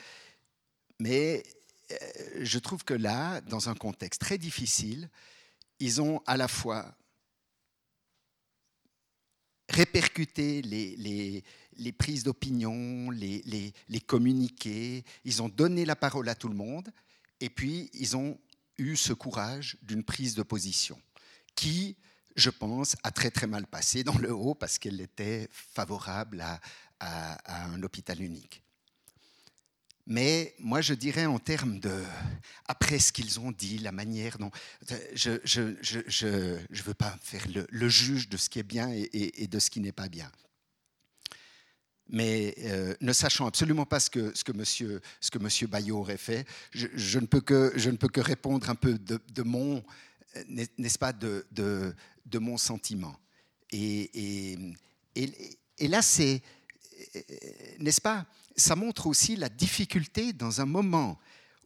Mais euh, je trouve que là, dans un contexte très difficile, ils ont à la fois répercuté les, les, prises d'opinion, les, les, communiqués, ils ont donné la parole à tout le monde, et puis ils ont eu ce courage d'une prise de position qui, je pense, a très très mal passé dans le haut parce qu'elle était favorable à, un hôpital unique. Mais moi, je dirais en termes de, après ce qu'ils ont dit, la manière dont, je ne veux pas faire le, juge de ce qui est bien et, de ce qui n'est pas bien. Mais euh, ne sachant absolument pas ce que, ce que, monsieur, ce que monsieur Bayot aurait fait, je, ne peux que, je ne peux que répondre un peu de, mon n'est-ce pas, de, de, de, mon sentiment. Et, et, et, là, c'est, n'est-ce pas, ça montre aussi la difficulté dans un moment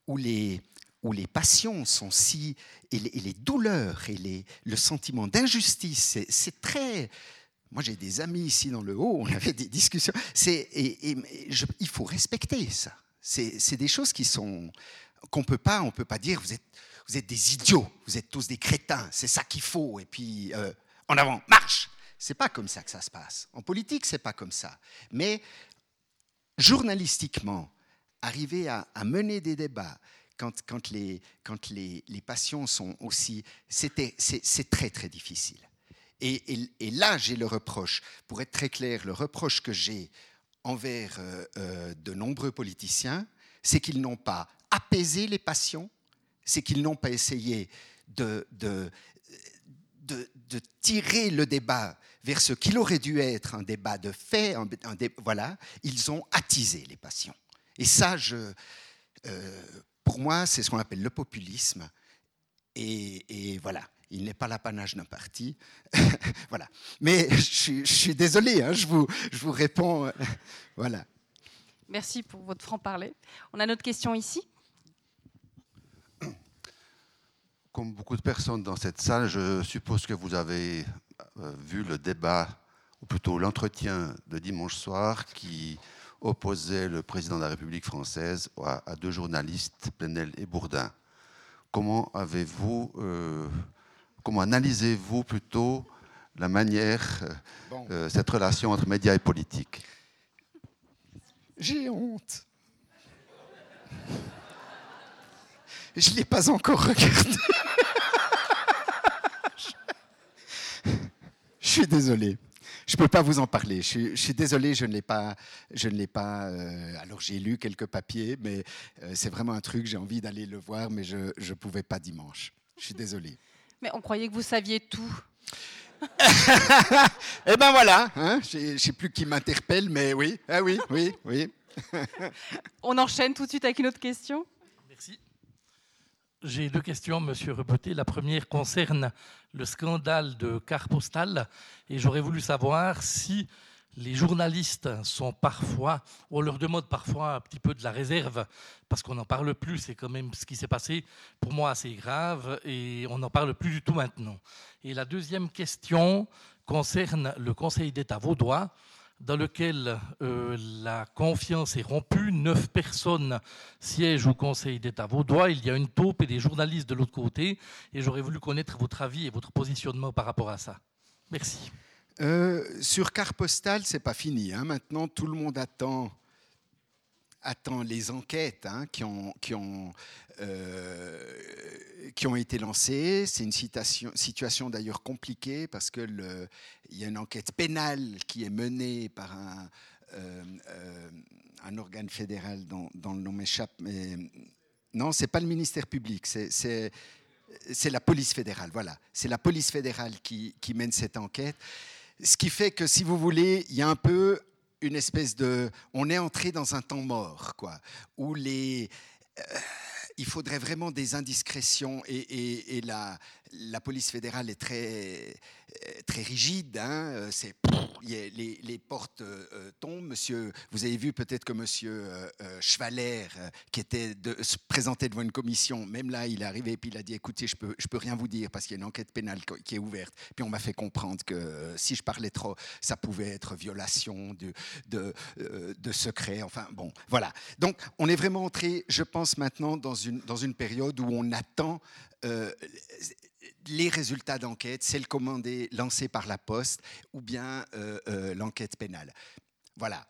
où les, où passions sont si, et les, douleurs et les, le sentiment d'injustice, c'est très... Moi, j'ai des amis ici dans le haut, on avait des discussions. Et, et il faut respecter ça. C'est des choses qui sont qu'on peut pas, on peut pas dire vous êtes, vous êtes des idiots, vous êtes tous des crétins, c'est ça qu'il faut. Et puis euh, en avant, marche. C'est pas comme ça que ça se passe. En politique, c'est pas comme ça. Mais journalistiquement, arriver à, mener des débats, quand, les, passions sont aussi... C'est très, très difficile. Et, là, j'ai le reproche, pour être très clair, le reproche que j'ai envers euh, euh, de nombreux politiciens, c'est qu'ils n'ont pas apaisé les passions, c'est qu'ils n'ont pas essayé de, de, tirer le débat vers ce qu'il aurait dû être un débat de fait. Voilà, ils ont attisé les passions. Et ça, euh, pour moi, c'est ce qu'on appelle le populisme. Et, voilà, il n'est pas l'apanage d'un parti. voilà. Mais je, je suis désolé, hein, je, vous, je, vous, réponds. Euh, voilà. Merci pour votre franc-parler. On a notre question ici. Comme beaucoup de personnes dans cette salle, je suppose que vous avez euh, vu le débat, ou plutôt l'entretien de dimanche soir qui opposait le président de la République française à, deux journalistes, Plenel et Bourdin. Comment avez-vous, euh, comment analysez-vous plutôt la manière, bon. euh, cette relation entre médias et politique? J'ai honte. Je ne l'ai pas encore regardé. Je suis désolé je ne peux pas vous en parler. Je, je suis désolé, je ne l'ai pas. Je ne l'ai pas euh, alors j'ai lu quelques papiers, mais euh, c'est vraiment un truc. J'ai envie d'aller le voir, mais je ne pouvais pas dimanche. Je suis désolé. Mais on croyait que vous saviez tout. eh ben voilà, hein, je ne sais plus qui m'interpelle, mais oui, ah oui, oui, oui. on enchaîne tout de suite avec une autre question. J'ai deux questions, Monsieur Reboté. La première concerne le scandale de carte postale et j'aurais voulu savoir si les journalistes sont parfois, on leur demande parfois un petit peu de la réserve parce qu'on n'en parle plus. C'est quand même ce qui s'est passé pour moi assez grave et on n'en parle plus du tout maintenant. Et la deuxième question concerne le Conseil d'État vaudois dans lequel euh, la confiance est rompue. Neuf personnes siègent au Conseil d'État vaudois. Il y a une taupe et des journalistes de l'autre côté. Et j'aurais voulu connaître votre avis et votre positionnement par rapport à ça. Merci. Euh, sur carte postale, c'est pas fini. Hein. Maintenant, tout le monde attend attend les enquêtes hein, qui, ont, qui, ont, euh, qui ont été lancées. C'est une situation, d'ailleurs compliquée parce qu'il y a une enquête pénale qui est menée par un, euh, euh, un organe fédéral dont, dont le nom m'échappe. Non, c'est pas le ministère public, c'est la police fédérale. Voilà, c'est la police fédérale qui, qui mène cette enquête. Ce qui fait que, si vous voulez, il y a un peu une espèce de... On est entré dans un temps mort, quoi, où les... Euh, il faudrait vraiment des indiscrétions et, et, la, la, police fédérale est très, très rigide. Hein, c'est, les, portes euh, tombent. Monsieur, vous avez vu peut-être que Monsieur euh, euh, qui était de, se présentait devant une commission, même là, il est arrivé et puis il a dit écoutez, je peux, je peux rien vous dire parce qu'il y a une enquête pénale qui est ouverte. Puis on m'a fait comprendre que si je parlais trop, ça pouvait être violation de, de, de secret. Enfin bon, voilà. Donc on est vraiment entré, je pense maintenant dans une dans une période où on attend euh, les résultats d'enquête, celle commandée, lancée par la Poste, ou bien euh, euh, l'enquête pénale. Voilà.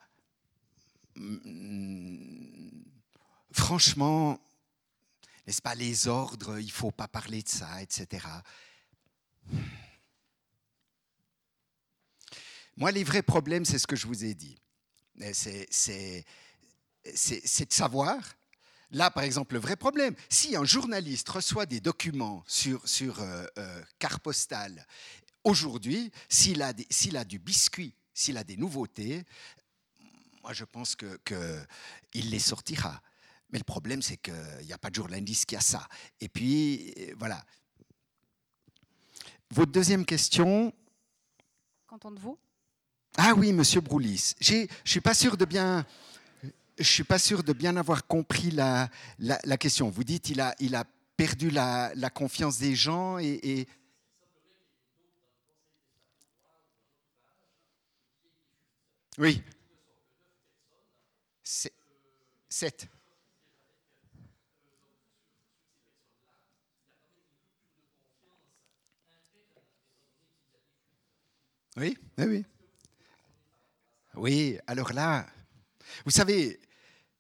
Franchement, n'est-ce pas, les ordres, il ne faut pas parler de ça, etc. Moi, les vrais problèmes, c'est ce que je vous ai dit. C'est de savoir Là, par exemple, le vrai problème, si un journaliste reçoit des documents sur, sur euh, euh, carte postale, aujourd'hui, s'il a, a, du biscuit, s'il a des nouveautés, moi je pense qu'il que les sortira. Mais le problème, c'est qu'il n'y a pas de journaliste qui a ça. Et puis, voilà. votre deuxième question. Qu'entendez-vous? Ah oui, Monsieur Broulis. Je suis pas sûr de bien. Je suis pas sûr de bien avoir compris la, la, question. Vous dites il a, il a perdu la, la confiance des gens et. Oui. Sept. Oui, oui, oui. Oui, alors là, vous savez,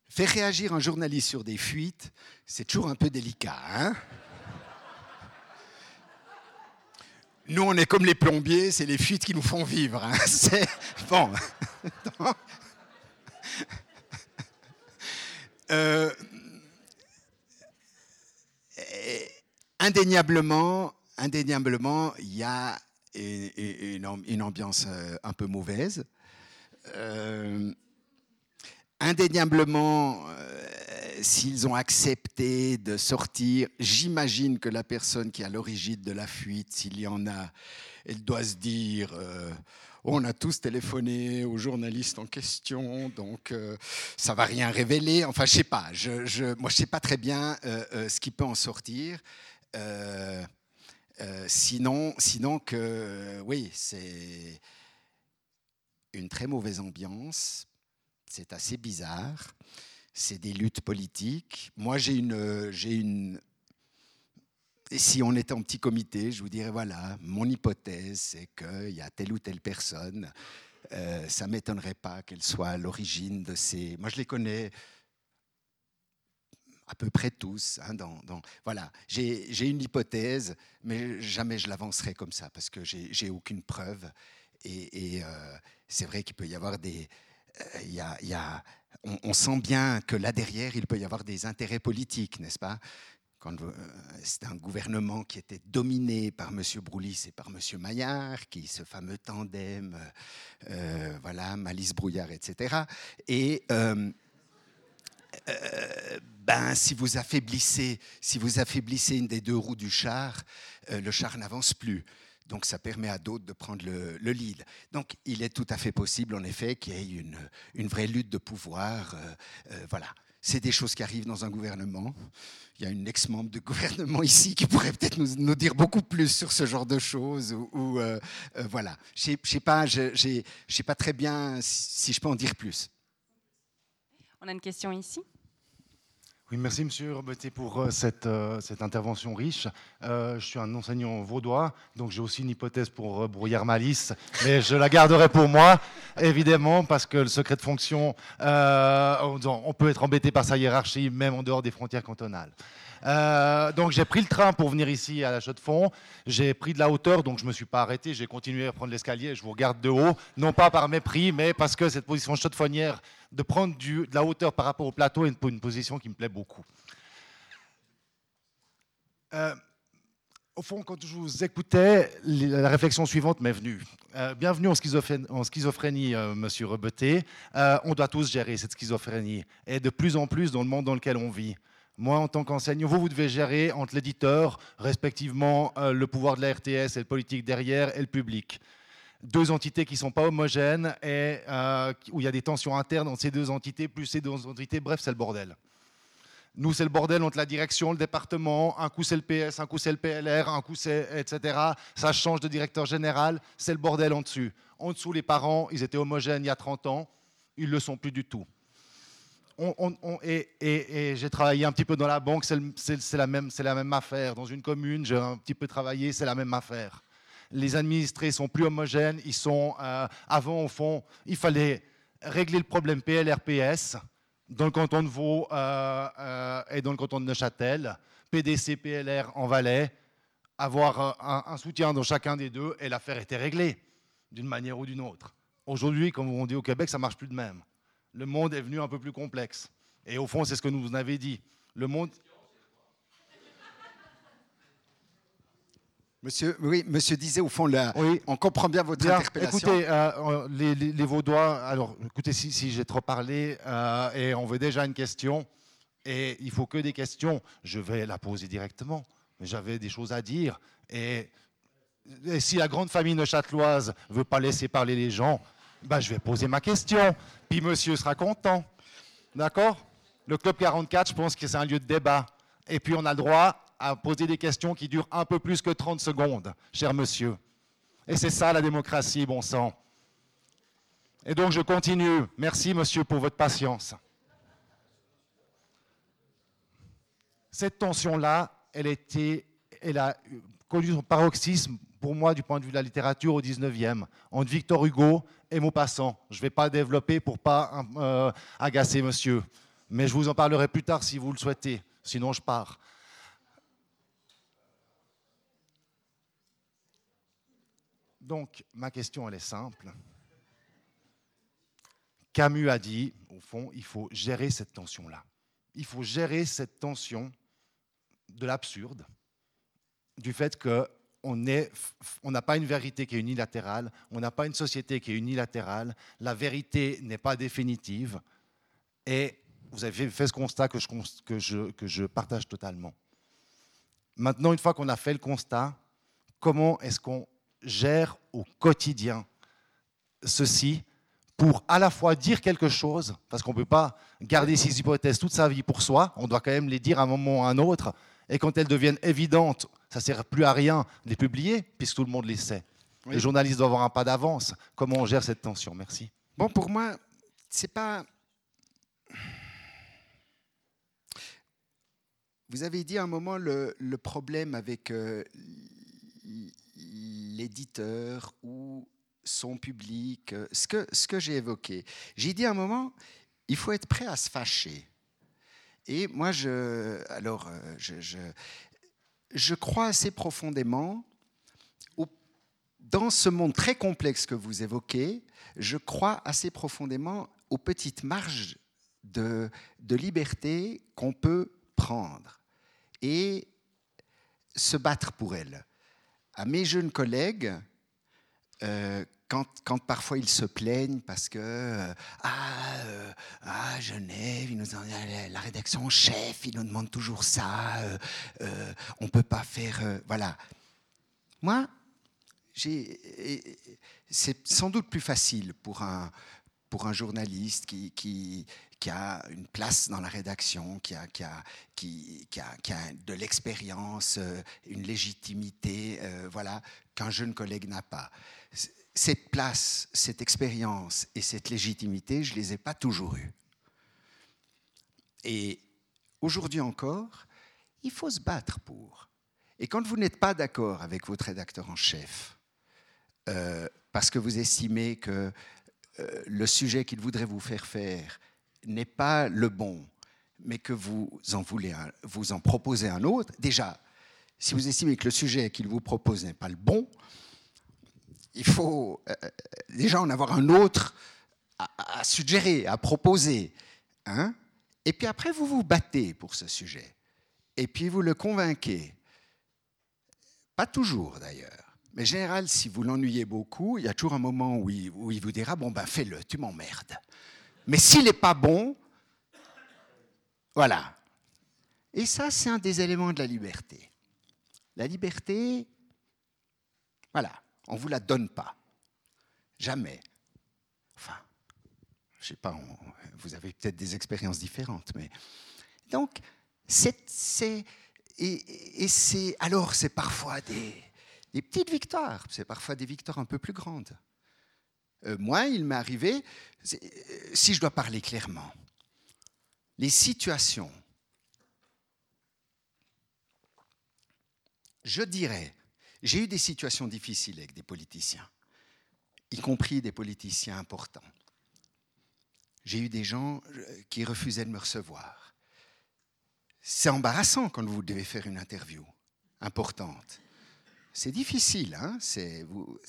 faire réagir un journaliste sur des fuites, c'est toujours un peu délicat. Hein? Nous, on est comme les plombiers, c'est les fuites qui nous font vivre. Hein bon. Euh, indéniablement, indéniablement, il y a une, ambiance euh, un peu mauvaise. Euh, indéniablement, s'ils ont accepté de sortir, j'imagine que la personne qui est à l'origine de la fuite, s'il y en a, elle doit se dire on a tous téléphoné aux journalistes en question, donc euh, ça va rien révéler. Enfin, je sais pas. Je, moi, je sais pas très bien euh, euh, ce qui peut en sortir. sinon, sinon que oui, c'est une très mauvaise ambiance. C'est assez bizarre. C'est des luttes politiques. Moi, j'ai une, j'ai une et si on était en petit comité, je vous dirais, voilà, mon hypothèse, c'est qu'il y a telle ou telle personne. Euh, ça ne m'étonnerait pas qu'elle soit à l'origine de ces... Moi, je les connais à peu près tous. Hein, Voilà, j'ai une hypothèse, mais jamais je l'avancerai comme ça, parce que j'ai aucune preuve. Et, euh, c'est vrai qu'il peut y avoir des... Euh, y a, on, sent bien que là derrière, il peut y avoir des intérêts politiques, n'est-ce pas? Euh, c'était un gouvernement qui était dominé par M. Broulis et par M. Maillard, qui ce fameux tandem, euh, voilà, Malice Brouillard, etc. Et ben, si vous affaiblissez, si vous affaiblissez une des deux roues du char, le char n'avance plus. Donc ça permet à d'autres de prendre le, lead. Donc il est tout à fait possible, en effet, qu'il y ait une, vraie lutte de pouvoir. voilà. C'est des choses qui arrivent dans un gouvernement. Il y a une ex-membre de gouvernement ici qui pourrait peut-être nous, dire beaucoup plus sur ce genre de choses. Ou, euh, euh, voilà. Je ne sais pas très bien si je peux en dire plus. On a une question ici. Oui, merci Monsieur Robeté pour euh, cette, euh, cette, intervention riche. Euh, je suis un enseignant vaudois, donc j'ai aussi une hypothèse pour Brouillard Malice, mais je la garderai pour moi, évidemment, parce que le secret de fonction, on peut être embêté par sa hiérarchie, même en dehors des frontières cantonales. Euh, donc j'ai pris le train pour venir ici à la Chaux de Fonds. J'ai pris de la hauteur, donc je ne me suis pas arrêté. J'ai continué à prendre l'escalier. Je vous regarde de haut, non pas par mépris, mais parce que cette position chaux de de prendre de la hauteur par rapport au plateau est une, position qui me plaît beaucoup. Euh, au fond, quand je vous écoutais, la réflexion suivante m'est venue. Euh, bienvenue en schizophrénie, en schizophrénie monsieur Rebeté. on doit tous gérer cette schizophrénie. Et de plus en plus dans le monde dans lequel on vit. Moi, en tant qu'enseignant, vous, vous devez gérer entre l'éditeur, respectivement, euh, le pouvoir de la RTS et le politique derrière, et le public. Deux entités qui ne sont pas homogènes et euh, où il y a des tensions internes entre ces deux entités, plus ces deux entités. Bref, c'est le bordel. Nous, c'est le bordel entre la direction, le département. Un coup, c'est le PS, un coup, c'est le PLR, un coup, c'est etc. Ça change de directeur général. C'est le bordel en dessus. En dessous, les parents, ils étaient homogènes il y a 30 ans. Ils ne le sont plus du tout et, j'ai travaillé un petit peu dans la banque, c'est la, même, affaire. Dans une commune, j'ai un petit peu travaillé, c'est la même affaire. Les administrés sont plus homogènes. Ils sont, euh, avant, au fond, il fallait régler le problème PLRPS dans le canton de Vaud euh, euh, et dans le canton de Neuchâtel, PDC, PLR en Valais, avoir un, un soutien dans chacun des deux et l'affaire était réglée d'une manière ou d'une autre. Aujourd'hui, comme on dit au Québec, ça marche plus de même le monde est venu un peu plus complexe. Et au fond, c'est ce que nous vous avez dit. Le monde. Monsieur, oui, monsieur disait au fond, là, on comprend bien votre interpellation. Écoutez, euh, euh, les, Vaudois, alors écoutez, si, j'ai trop parlé euh, et on veut déjà une question, et il faut que des questions, je vais la poser directement. Mais j'avais des choses à dire et Et si la grande famille neuchâteloise ne veut pas laisser parler les gens, ben, je vais poser ma question. Puis monsieur sera content. D'accord? Le Club 44, je pense que c'est un lieu de débat. Et puis on a le droit à poser des questions qui durent un peu plus que 30 secondes, cher monsieur. Et c'est ça la démocratie, bon sang. Et donc je continue. Merci monsieur pour votre patience. Cette tension-là, elle, était, elle a connu son paroxysme pour moi du point de vue de la littérature au 19e, entre Victor Hugo et Maupassant. Je ne vais pas développer pour pas euh, agacer monsieur, mais je vous en parlerai plus tard si vous le souhaitez, sinon je pars. Donc, ma question, elle est simple. Camus a dit, au fond, il faut gérer cette tension-là. Il faut gérer cette tension de l'absurde, du fait qu'on n'a pas une vérité qui est unilatérale, on n'a pas une société qui est unilatérale, la vérité n'est pas définitive, et vous avez fait ce constat que je, que je, partage totalement. Maintenant, une fois qu'on a fait le constat, comment est-ce qu'on gère au quotidien ceci pour à la fois dire quelque chose, parce qu'on ne peut pas garder ces hypothèses toute sa vie pour soi, on doit quand même les dire à un moment ou à un autre, et quand elles deviennent évidentes, ça ne sert plus à rien de les publier, puisque tout le monde les sait. Les journalistes doivent avoir un pas d'avance. Comment on gère cette tension? Merci. Bon, pour moi, c'est pas. Vous avez dit à un moment le, problème avec euh, l'éditeur ou son public, euh, ce que, ce que j'ai évoqué. J'ai dit à un moment, il faut être prêt à se fâcher. Et moi, je, alors, euh, je, je, crois assez profondément, dans ce monde très complexe que vous évoquez, je crois assez profondément aux petites marges de, liberté qu'on peut prendre et se battre pour elles. À mes jeunes collègues, euh, quand, quand, parfois ils se plaignent parce que euh, ah, euh, ah, Genève, la rédaction en chef, ils nous demandent toujours ça, euh, on peut pas faire voilà. Moi, c'est sans doute plus facile pour un pour un journaliste qui, qui, qui a une place dans la rédaction, qui a, qui a, a, a de l'expérience, une légitimité, voilà, qu'un jeune collègue n'a pas cette place, cette expérience et cette légitimité, je ne les ai pas toujours eues. Et aujourd'hui encore, il faut se battre pour. Et quand vous n'êtes pas d'accord avec votre rédacteur en chef, euh, parce que vous estimez que euh, le sujet qu'il voudrait vous faire faire n'est pas le bon, mais que vous en voulez vous en proposez un autre, déjà, si vous estimez que le sujet qu'il vous propose n'est pas le bon, il faut euh, euh, déjà en avoir un autre à, suggérer, à proposer. Hein et puis après, vous vous battez pour ce sujet. Et puis vous le convainquez. Pas toujours d'ailleurs. Mais en général, si vous l'ennuyez beaucoup, il y a toujours un moment où il, où vous dira Bon, ben fais-le, tu m'emmerdes. Mais s'il n'est pas bon, voilà. Et ça, c'est un des éléments de la liberté. La liberté, voilà, on ne vous la donne pas. Jamais. Enfin, je ne sais pas, vous avez peut-être des expériences différentes, mais. Donc, c'est. Et, c'est. Alors, c'est parfois des, petites victoires, c'est parfois des victoires un peu plus grandes. Euh, moi, il m'est arrivé, si je dois parler clairement, les situations, je dirais, j'ai eu des situations difficiles avec des politiciens, y compris des politiciens importants. J'ai eu des gens euh, qui refusaient de me recevoir. C'est embarrassant quand vous devez faire une interview importante. C'est difficile, hein c'est,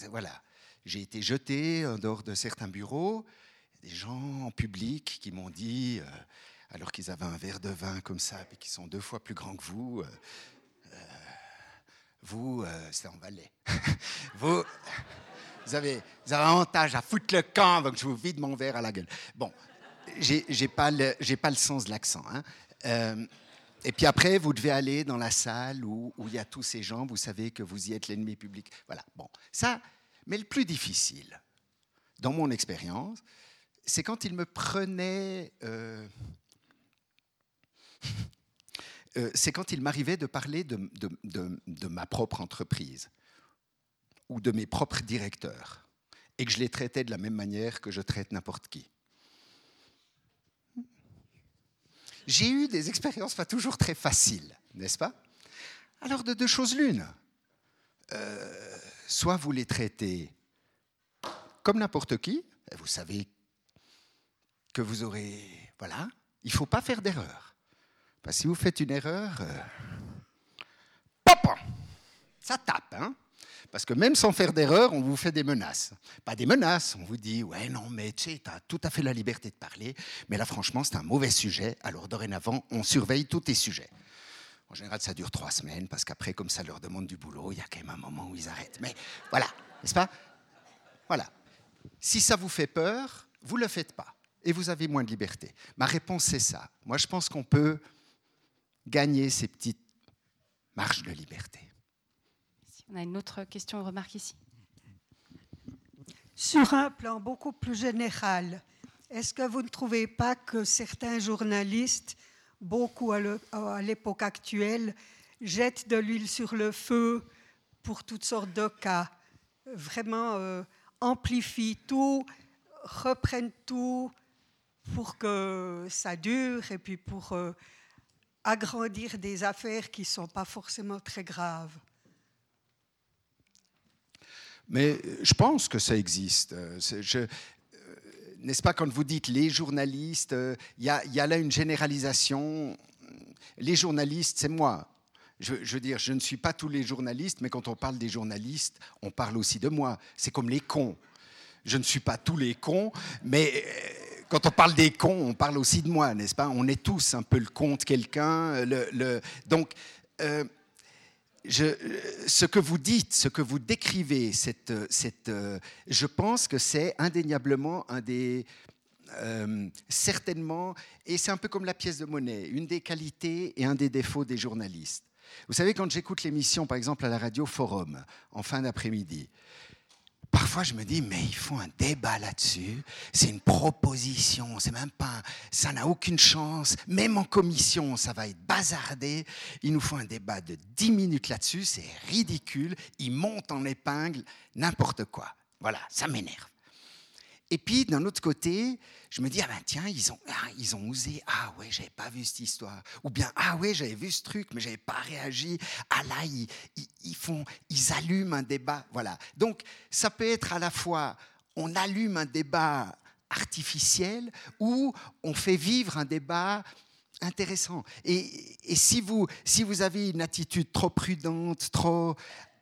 voilà. J'ai été jeté en dehors de certains bureaux, des gens en public qui m'ont dit, euh, alors qu'ils avaient un verre de vin comme ça, et qui sont deux fois plus grands que vous, euh, vous, euh, c'est en Valais. vous, vous avez, vous avez avantage à foutre le camp donc je vous vide mon verre à la gueule. Bon, j'ai pas, pas le sens de l'accent. Hein. Euh, Et puis après, vous devez aller dans la salle où, où il y a tous ces gens, vous savez que vous y êtes l'ennemi public. Voilà, bon, ça, mais le plus difficile, dans mon expérience, c'est quand il me prenait... euh, euh, c'est quand il m'arrivait de parler de, ma propre entreprise ou de mes propres directeurs et que je les traitais de la même manière que je traite n'importe qui. J'ai eu des expériences pas toujours très faciles, n'est-ce pas? Alors de deux choses l'une. Euh, soit vous les traitez comme n'importe qui, vous savez que vous aurez... Voilà, il ne faut pas faire d'erreur. Si vous faites une erreur, euh, pop, ça tape. Hein Parce que même sans faire d'erreur, on vous fait des menaces. Pas des menaces, on vous dit, ouais, non, mais tu sais, as tout à fait la liberté de parler, mais là, franchement, c'est un mauvais sujet, alors dorénavant, on surveille tous tes sujets. En général, ça dure trois semaines, parce qu'après, comme ça leur demande du boulot, il y a quand même un moment où ils arrêtent. Mais voilà, n'est-ce pas? Voilà. Si ça vous fait peur, vous ne le faites pas. Et vous avez moins de liberté. Ma réponse, c'est ça. Moi, je pense qu'on peut gagner ces petites marges de liberté. On a une autre question, remarque ici. Sur un plan beaucoup plus général, est-ce que vous ne trouvez pas que certains journalistes, beaucoup à l'époque actuelle, jettent de l'huile sur le feu pour toutes sortes de cas? Vraiment euh, amplifient tout, reprennent tout pour que ça dure et puis pour euh, agrandir des affaires qui ne sont pas forcément très graves Mais euh, je pense que ça existe. Euh, euh, N'est-ce pas quand vous dites les journalistes, il y, a- là une généralisation. Les journalistes, c'est moi. Je, veux dire, je ne suis pas tous les journalistes, mais quand on parle des journalistes, on parle aussi de moi. C'est comme les cons. Je ne suis pas tous les cons, mais quand on parle des cons, on parle aussi de moi, n'est-ce pas? On est tous un peu le con de quelqu'un. Donc, euh, ce que vous dites, ce que vous décrivez, cette, cette, euh, je pense que c'est indéniablement un des, euh, certainement, et c'est un peu comme la pièce de monnaie, une des qualités et un des défauts des journalistes. Vous savez, quand j'écoute l'émission, par exemple, à la radio Forum, en fin d'après-midi, Parfois, je me dis, mais ils font un débat là-dessus. C'est une proposition. C'est même pas. ça n'a aucune chance. Même en commission, ça va être bazardé. Ils nous font un débat de 10 minutes là-dessus. C'est ridicule. Ils montent en épingle n'importe quoi. Voilà, ça m'énerve. Et puis, d'un autre côté, je me dis, ah ben tiens, ils ont, ah, ils ont osé. Ah ouais, j'avais pas vu cette histoire. Ou bien, ah ouais, j'avais vu ce truc, mais j'avais pas réagi. Ah là, ils, ils, ils font, ils allument un débat. Voilà. Donc, ça peut être à la fois, on allume un débat artificiel ou on fait vivre un débat intéressant. Et, et si, vous, si vous avez une attitude trop prudente, trop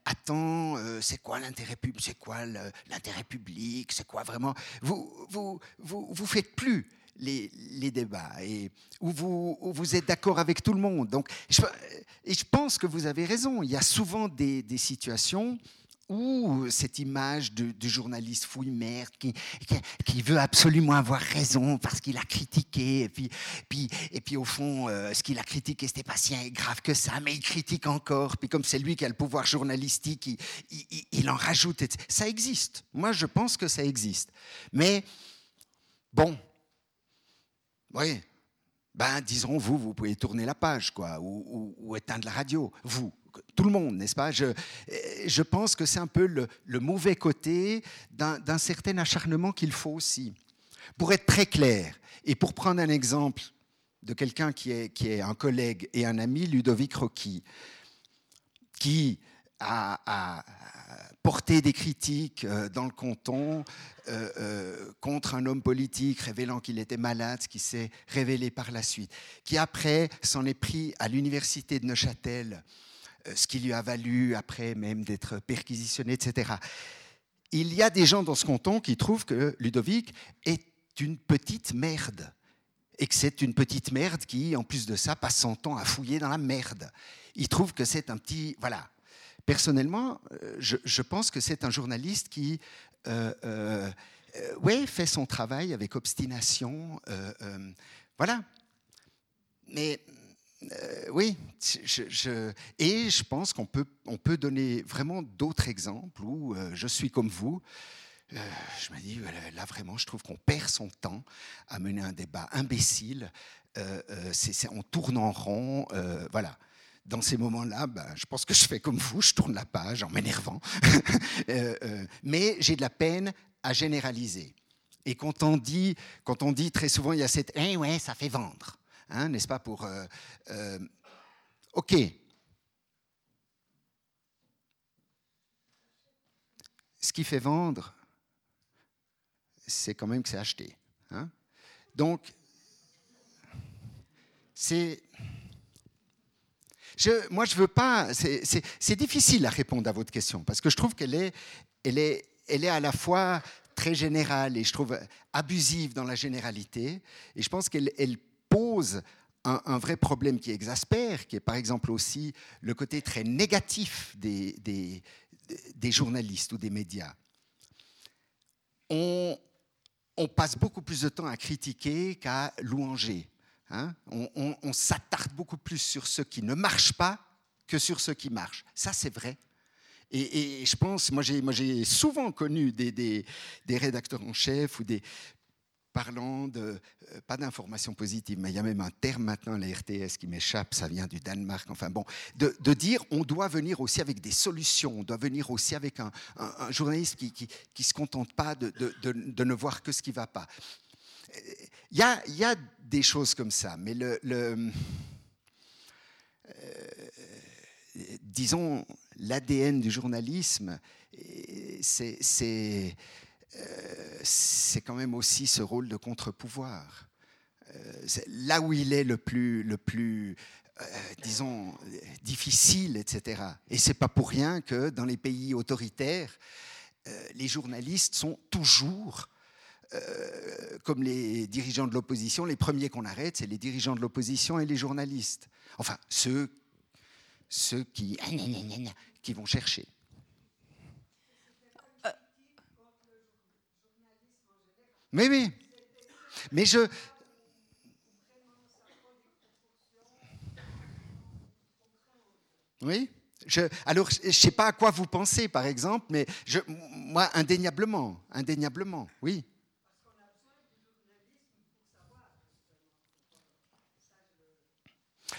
attends, euh, c'est quoi l'intérêt public C'est quoi l'intérêt public C'est quoi vraiment? Vous vous vous vous faites plus les, les débats et où vous vous êtes d'accord avec tout le monde. Donc je, et je pense que vous avez raison. Il y a souvent des, des situations où cette image du journaliste fouille merde qui, veut absolument avoir raison parce qu'il a critiqué et puis, puis, et puis au fond euh, ce qu'il a critiqué c'était pas si grave que ça mais il critique encore. Puis comme c'est lui qui a le pouvoir journalistique il, en rajoute ça existe. Moi je pense que ça existe. Mais bon. Oui. Ben, disons, vous, vous pouvez tourner la page, quoi, ou, ou- ou éteindre la radio. Vous, tout le monde, n'est-ce pas? Je, euh, je pense que c'est un peu le, mauvais côté d'un certain acharnement qu'il faut aussi. Pour être très clair, et pour prendre un exemple de quelqu'un qui est, un collègue et un ami, Ludovic Rocky, qui a, porté des critiques euh, dans le canton euh, euh, contre un homme politique révélant qu'il était malade, ce qui s'est révélé par la suite, qui après s'en est pris à l'université de Neuchâtel, ce qui lui a valu après même d'être perquisitionné, etc. Il y a des gens dans ce canton qui trouvent que Ludovic est une petite merde et que c'est une petite merde qui, en plus de ça, passe son temps à fouiller dans la merde. Ils trouvent que c'est un petit... Voilà. Personnellement, euh, je, pense que c'est un journaliste qui euh, euh, euh, fait son travail avec obstination. euh, euh, voilà. Mais euh, oui, et je pense qu'on peut, on peut donner vraiment d'autres exemples où euh, je suis comme vous. Euh, je me dis, là vraiment, je trouve qu'on perd son temps à mener un débat imbécile. c'est, on tourne en rond. voilà. Dans ces moments-là, bah, je pense que je fais comme vous, je tourne la page en m'énervant. mais j'ai de la peine à généraliser. Et quand on dit, quand on dit très souvent, il y a cette, eh ouais, ça fait vendre. Hein, n'est-ce pas, pour... Euh, euh, OK. Ce qui fait vendre, c'est quand même que c'est acheté. Hein. Donc, c'est... Je, moi, je veux pas. C'est difficile à répondre à votre question parce que je trouve qu'elle est, elle est, elle est à la fois très générale et je trouve abusive dans la généralité. Et je pense qu'elle elle un, vrai problème qui exaspère, qui est par exemple aussi le côté très négatif des, journalistes ou des médias. On, passe beaucoup plus de temps à critiquer qu'à louanger. Hein. on, s'attarde beaucoup plus sur ce qui ne marche pas que sur ce qui marche. Ça, c'est vrai. Et, je pense, moi j'ai souvent connu des, rédacteurs en chef ou des, parlant de, euh, pas d'information positive, mais il y a même un terme maintenant, la RTS, qui m'échappe, ça vient du Danemark, enfin bon, de, dire on doit venir aussi avec des solutions, on doit venir aussi avec un, journaliste qui ne qui, se contente pas de, de, ne voir que ce qui ne va pas. Il y, a, y a des choses comme ça, mais le, le euh, disons, l'ADN du journalisme, c'est c'est quand même aussi ce rôle de contre-pouvoir. Euh, là où il est le plus, le plus euh, disons, difficile, etc. Et c'est pas pour rien que dans les pays autoritaires, les journalistes sont toujours, comme les dirigeants de l'opposition, les premiers qu'on arrête, c'est les dirigeants de l'opposition et les journalistes. Enfin, ceux, ceux qui, qui vont chercher. Mais oui. Mais je. Oui. Je, alors, je ne sais pas à quoi vous pensez, par exemple, mais je, moi, indéniablement, indéniablement, oui.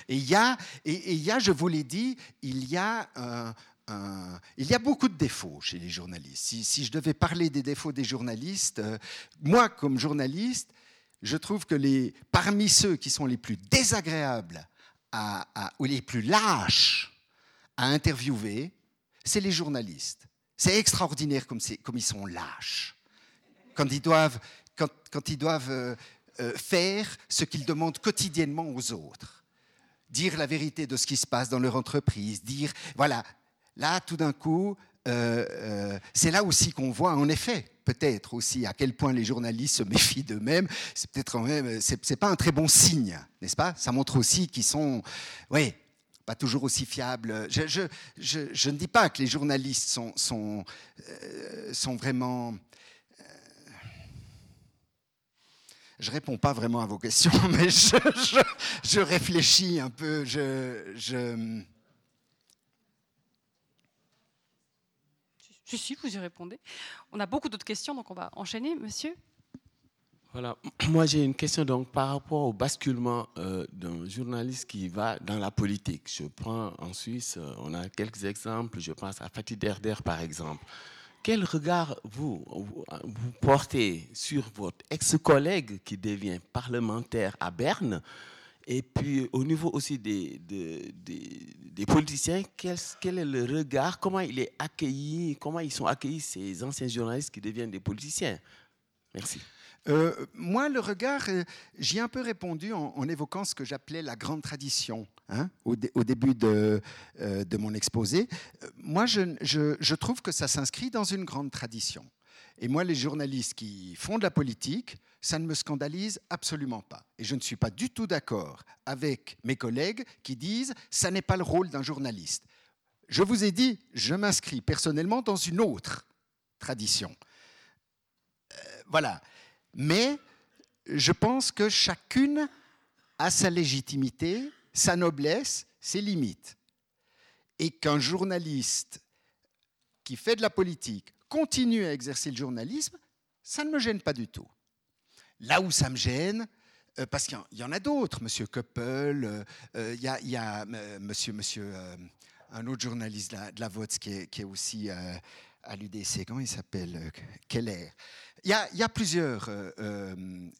Et il y a, et, il y a je vous l'ai dit, il y a un, il y a beaucoup de défauts chez les journalistes. Si, je devais parler des défauts des journalistes, euh, moi, comme journaliste, je trouve que les, parmi ceux qui sont les plus désagréables ou les plus lâches à interviewer, c'est les journalistes. C'est extraordinaire comme, ils sont lâches. Quand ils doivent, euh, euh, faire ce qu'ils demandent quotidiennement aux autres dire la vérité de ce qui se passe dans leur entreprise, dire, voilà, Là, tout d'un coup, euh, euh, c'est là aussi qu'on voit, en effet, peut-être aussi à quel point les journalistes se méfient d'eux-mêmes. C'est peut-être quand même, c'est pas un très bon signe, n'est-ce pas? Ça montre aussi qu'ils sont, oui, pas toujours aussi fiables. Je, ne dis pas que les journalistes sont, sont, euh, sont vraiment. je réponds pas vraiment à vos questions, mais je, réfléchis un peu. je Si, si, vous y répondez. On a beaucoup d'autres questions, donc on va enchaîner, monsieur. Voilà, moi j'ai une question donc par rapport au basculement euh, d'un journaliste qui va dans la politique. Je prends en Suisse, euh, on a quelques exemples, je pense à Fatih Derder par exemple. Quel regard vous, vous portez sur votre ex-collègue qui devient parlementaire à Berne et puis, au niveau aussi des, des, politiciens, quel, est le regard Comment il est accueilli Comment ils sont accueillis ces anciens journalistes qui deviennent des politiciens? Merci. Euh, moi, le regard, euh, j'y ai un peu répondu en, évoquant ce que j'appelais la grande tradition hein, au, début de, euh, mon exposé. moi, je, je trouve que ça s'inscrit dans une grande tradition. Et moi, les journalistes qui font de la politique, ça ne me scandalise absolument pas. Et je ne suis pas du tout d'accord avec mes collègues qui disent ça n'est pas le rôle d'un journaliste. Je vous ai dit, je m'inscris personnellement dans une autre tradition. Euh, voilà. Mais je pense que chacune a sa légitimité, sa noblesse, ses limites. Et qu'un journaliste qui fait de la politique continue à exercer le journalisme, ça ne me gêne pas du tout. Là où ça me gêne, euh, parce qu'il y en a d'autres, Monsieur Koppel, euh, euh, il y, a, Monsieur, monsieur un autre journaliste de la, VOTS qui est, aussi à l'UDC, il s'appelle Keller. Il y, a, plusieurs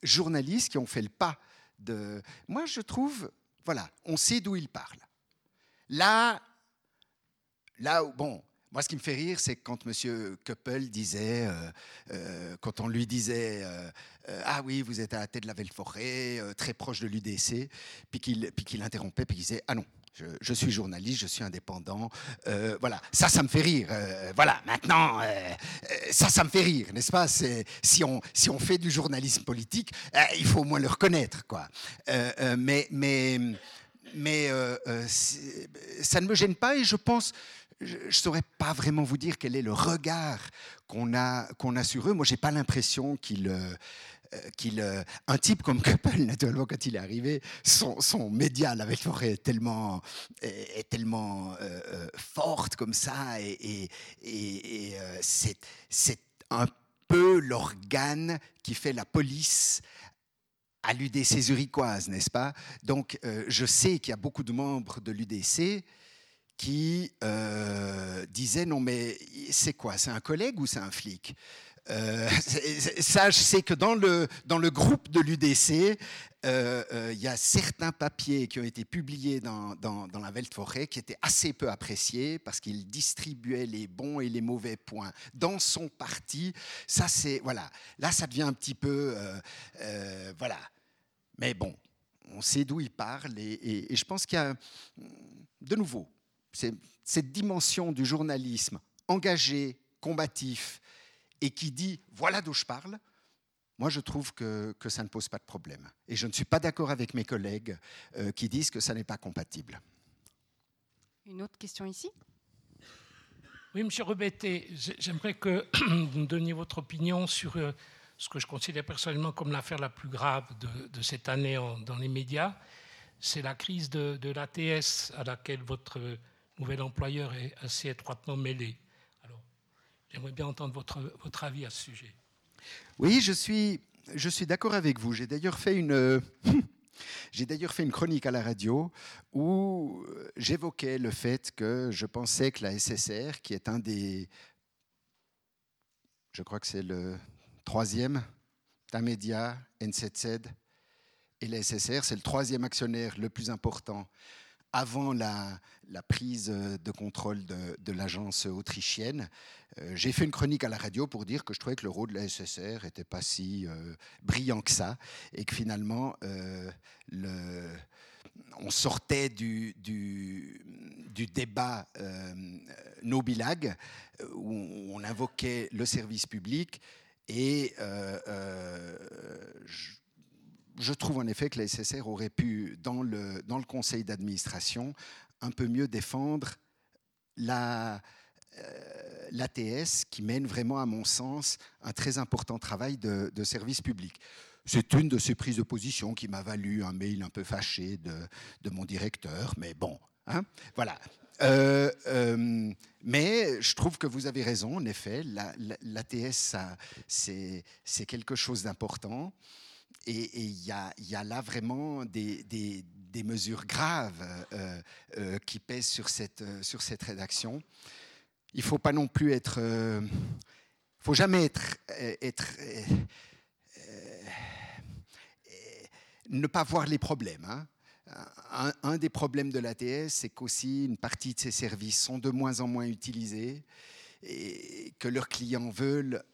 journalistes qui ont fait le pas de... Moi, je trouve, voilà, on sait d'où ils parlent. Là, là, bon, moi, ce qui me fait rire, c'est quand M. Koppel disait, euh, euh, quand on lui disait euh, Ah oui, vous êtes à la tête de la Belle-Forêt, très proche de l'UDC, puis qu'il interrompait, puis qu'il disait Ah non, je, suis journaliste, je suis indépendant. voilà, ça, ça me fait rire. voilà, maintenant, ça, ça me fait rire, n'est-ce pas? Si on, si on fait du journalisme politique, il faut au moins le reconnaître, quoi. mais mais, mais ça ne me gêne pas et je pense je ne saurais pas vraiment vous dire quel est le regard qu'on a, qu'on a sur eux. Moi, je n'ai pas l'impression qu'il... Euh, qu'il, euh, un type comme Couple, naturellement, quand il est arrivé, son, son média, la forêt est tellement, est, tellement euh, forte comme ça, et, et, c'est, c'est un peu l'organe qui fait la police à l'UDC zurichoise, n'est-ce pas? Donc, je sais qu'il y a beaucoup de membres de l'UDC qui euh, disait non mais c'est quoi C'est un collègue ou c'est un flic? Euh, ça, je sais que dans le, dans le groupe de l'UDC, euh, il y a certains papiers qui ont été publiés dans, dans, dans la Weltforêt qui étaient assez peu appréciés parce qu'ils distribuaient les bons et les mauvais points dans son parti. Ça, c'est voilà. Là, ça devient un petit peu voilà. Mais bon, on sait d'où il parle et, et je pense qu'il y a de nouveau cette dimension du journalisme engagé, combatif, et qui dit voilà d'où je parle, moi je trouve que, que, ça ne pose pas de problème. Et je ne suis pas d'accord avec mes collègues euh, qui disent que ça n'est pas compatible. Une autre question ici? Oui, Monsieur Rebetté, j'aimerais que vous me donniez votre opinion sur euh, ce que je considère personnellement comme l'affaire la plus grave de, de cette année dans les médias. C'est la crise de, de l'ATS à laquelle votre nouvel employeur est assez étroitement mêlé. Alors, j'aimerais bien entendre votre, votre avis à ce sujet. Oui, je suis, je suis d'accord avec vous. J'ai d'ailleurs fait une. J'ai d'ailleurs fait une chronique à la radio où j'évoquais le fait que je pensais que la SSR, qui est un des, je crois que c'est le troisième, média, N7Z, et la SSR, c'est le troisième actionnaire le plus important avant la, prise de contrôle de, l'agence autrichienne. Euh, j'ai fait une chronique à la radio pour dire que je trouvais que le rôle de la SSR n'était pas si euh, brillant que ça et que finalement, euh, on sortait du, débat Nobilag où on invoquait le service public et je, je trouve en effet que la SSR aurait pu, dans le, dans le conseil d'administration, un peu mieux défendre la, euh, l'ATS qui mène vraiment, à mon sens, un très important travail de, service public. C'est une de ces prises de position qui m'a valu un mail un peu fâché de, de mon directeur, mais bon, hein, voilà. Euh, euh, mais je trouve que vous avez raison, en effet, l'ATS, c'est quelque chose d'important. Et il y, a, là vraiment des, mesures graves euh, euh, qui pèsent sur cette, euh, sur cette rédaction. Il ne faut pas non plus être... Il ne faut jamais être... ne pas voir les problèmes. Hein. Un, un, des problèmes de l'ATS, c'est qu'aussi une partie de ces services sont de moins en moins utilisés et que leurs clients veulent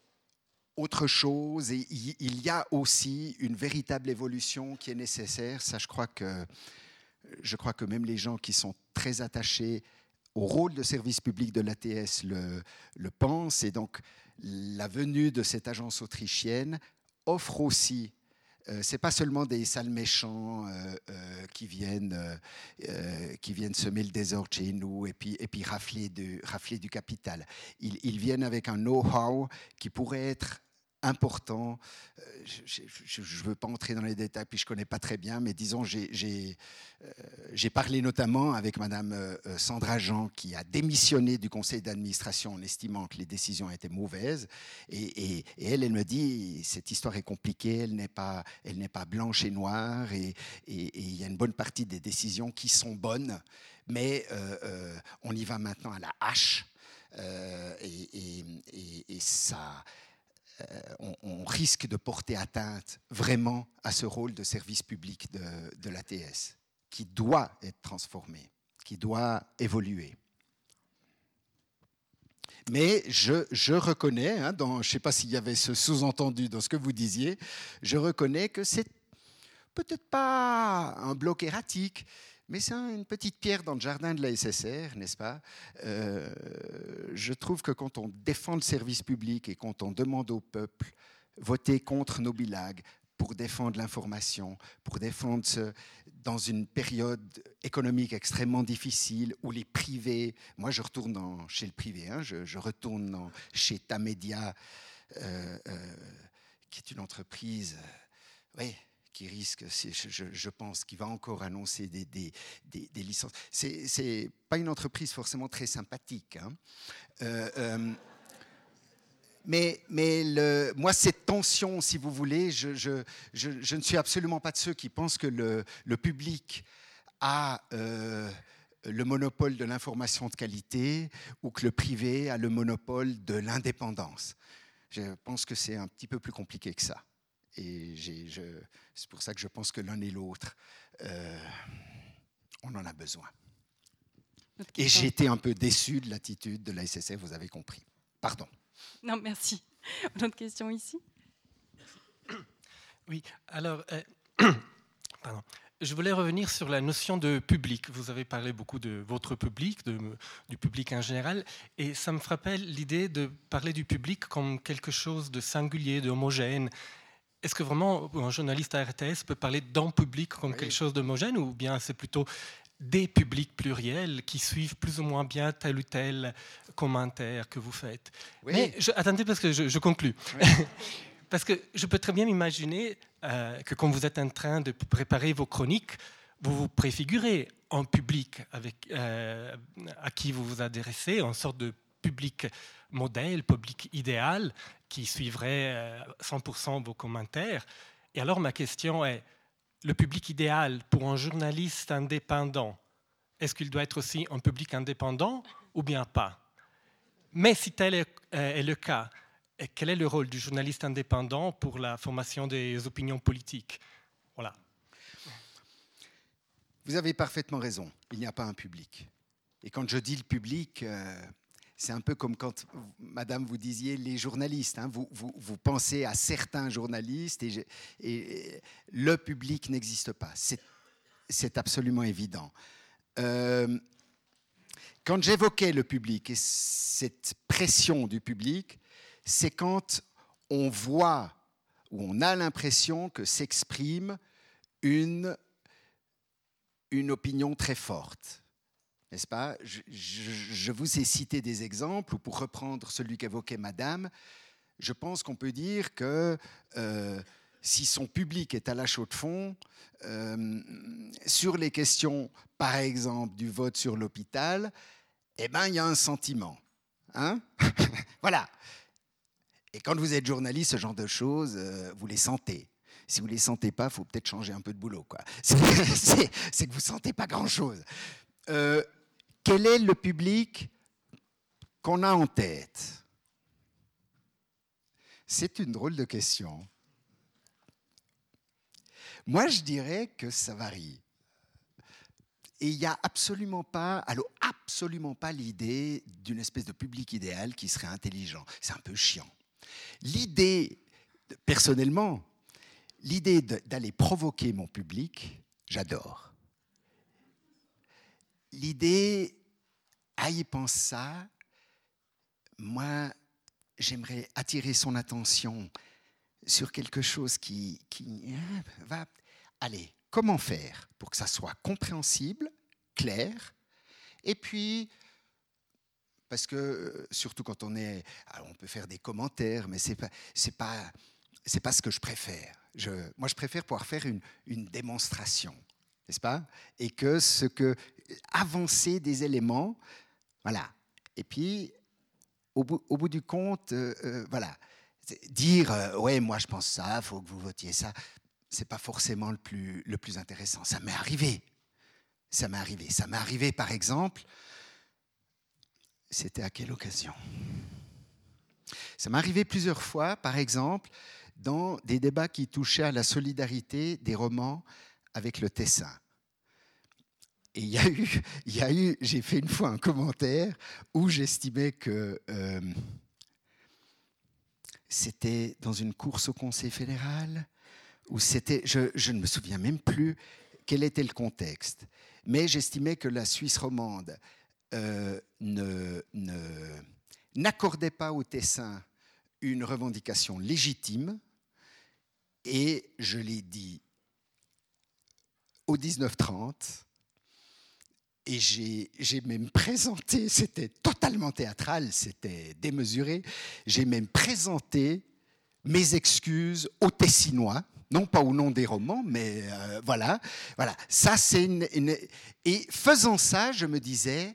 autre chose et il y a aussi une véritable évolution qui est nécessaire. Ça, je crois que, je crois que même les gens qui sont très attachés au rôle de service public de l'ATS le, le pensent. Et donc, la venue de cette agence autrichienne offre aussi euh, c'est pas seulement des sales méchants euh, euh, qui viennent qui viennent semer le désordre chez nous et puis et puis rafler du du capital. Ils, ils viennent avec un know-how qui pourrait être important. Euh, je ne veux pas entrer dans les détails, puis je ne connais pas très bien, mais disons, j'ai euh, parlé notamment avec Madame euh, Sandra Jean, qui a démissionné du conseil d'administration en estimant que les décisions étaient mauvaises. Et, elle, elle me dit, cette histoire est compliquée, elle n'est pas, blanche et noire, et il y a une bonne partie des décisions qui sont bonnes, mais on y va maintenant à la hache. et, ça, euh, on, risque de porter atteinte vraiment à ce rôle de service public de, l'ATS, qui doit être transformé, qui doit évoluer. Mais je, reconnais, hein, je ne sais pas s'il y avait ce sous-entendu dans ce que vous disiez, je reconnais que c'est peut-être pas un bloc erratique, mais c'est une petite pierre dans le jardin de la SSR, n'est-ce pas? Euh, Je trouve que quand on défend le service public et quand on demande au peuple voter contre nos bilags pour défendre l'information, pour défendre ce, dans une période économique extrêmement difficile où les privés, moi je retourne chez le privé, hein, je, retourne chez Tamedia, euh, euh, qui est une entreprise, oui, qui risque, je, pense, qui va encore annoncer des, licences. Ce n'est pas une entreprise forcément très sympathique. Hein. Euh, euh, mais, moi, cette tension, si vous voulez, je, ne suis absolument pas de ceux qui pensent que le, le public a euh, le monopole de l'information de qualité ou que le privé a le monopole de l'indépendance. Je pense que c'est un petit peu plus compliqué que ça. Et c'est pour ça que je pense que l'un et l'autre, euh, on en a besoin. Et j'ai été un peu déçu de l'attitude de la SSF, vous avez compris. Pardon. Non, merci. Une autre question ici? Oui, alors, euh, pardon. Je voulais revenir sur la notion de public. Vous avez parlé beaucoup de votre public, de, du public en général, et ça me frappait l'idée de parler du public comme quelque chose de singulier, d'homogène. Est-ce que vraiment un journaliste à RTS peut parler d'un public comme quelque chose d'homogène ou bien c'est plutôt des publics pluriels qui suivent plus ou moins bien tel ou tel commentaire que vous faites? Mais attendez parce que je, conclus. parce que je peux très bien m'imaginer euh, que quand vous êtes en train de préparer vos chroniques, vous vous préfigurez un public avec, euh, à qui vous vous adressez, en sorte de public modèle, public idéal, qui suivrait 100% euh, vos commentaires. Et alors ma question est, le public idéal pour un journaliste indépendant, est-ce qu'il doit être aussi un public indépendant ou bien pas? Mais si tel est, euh, le cas, quel est le rôle du journaliste indépendant pour la formation des opinions politiques? Voilà. Vous avez parfaitement raison, il n'y a pas un public. Et quand je dis le public, euh, c'est un peu comme quand, Madame, vous disiez les journalistes. Hein. vous, pensez à certains journalistes et, le public n'existe pas. C'est absolument évident. Euh, quand j'évoquais le public et cette pression du public, c'est quand on voit ou on a l'impression que s'exprime une opinion très forte n'est-ce pas? Je, vous ai cité des exemples, ou pour reprendre celui qu'évoquait Madame, je pense qu'on peut dire que euh, si son public est à la chaude fond, euh, sur les questions, par exemple, du vote sur l'hôpital, eh ben, il y a un sentiment. Hein? Voilà. Et quand vous êtes journaliste, ce genre de choses, euh, vous les sentez. Si vous ne les sentez pas, il faut peut-être changer un peu de boulot. C'est que vous ne sentez pas grand-chose. Quel est le public qu'on a en tête? C'est une drôle de question. Moi, je dirais que ça varie. Et il n'y a absolument pas, alors absolument pas l'idée d'une espèce de public idéal qui serait intelligent. C'est un peu chiant. L'idée, personnellement, l'idée d'aller provoquer mon public, j'adore l'idée, ah, il pense ça, moi, j'aimerais attirer son attention sur quelque chose qui, qui euh, va... Allez, comment faire pour que ça soit compréhensible, clair, et puis parce que surtout quand on est, alors on peut faire des commentaires, mais c'est pas, c'est pas, c'est pas ce que je préfère. Moi, je préfère pouvoir faire une, une démonstration, n'est-ce pas? Et que ce que avancer des éléments, voilà. Et puis, au bout, au bout du compte, euh, euh, voilà, dire euh, ouais, moi je pense ça, faut que vous votiez ça, c'est pas forcément le plus, le plus intéressant. Ça m'est arrivé. Ça m'est arrivé. Ça m'est arrivé, par exemple, c'était à quelle occasion? Ça m'est arrivé plusieurs fois, par exemple, dans des débats qui touchaient à la solidarité des romans avec le Tessin. Et il y a eu, j'ai fait une fois un commentaire où j'estimais que euh, c'était dans une course au Conseil fédéral, ou c'était, je, je, ne me souviens même plus quel était le contexte, mais j'estimais que la Suisse romande euh, ne, n'accordait pas au Tessin une revendication légitime, et je l'ai dit au 1930, et j'ai même présenté, c'était totalement théâtral, c'était démesuré, j'ai même présenté mes excuses aux Tessinois, non pas au nom des romans, mais euh, voilà, voilà. Ça, c'est une, Et faisant ça, je me disais,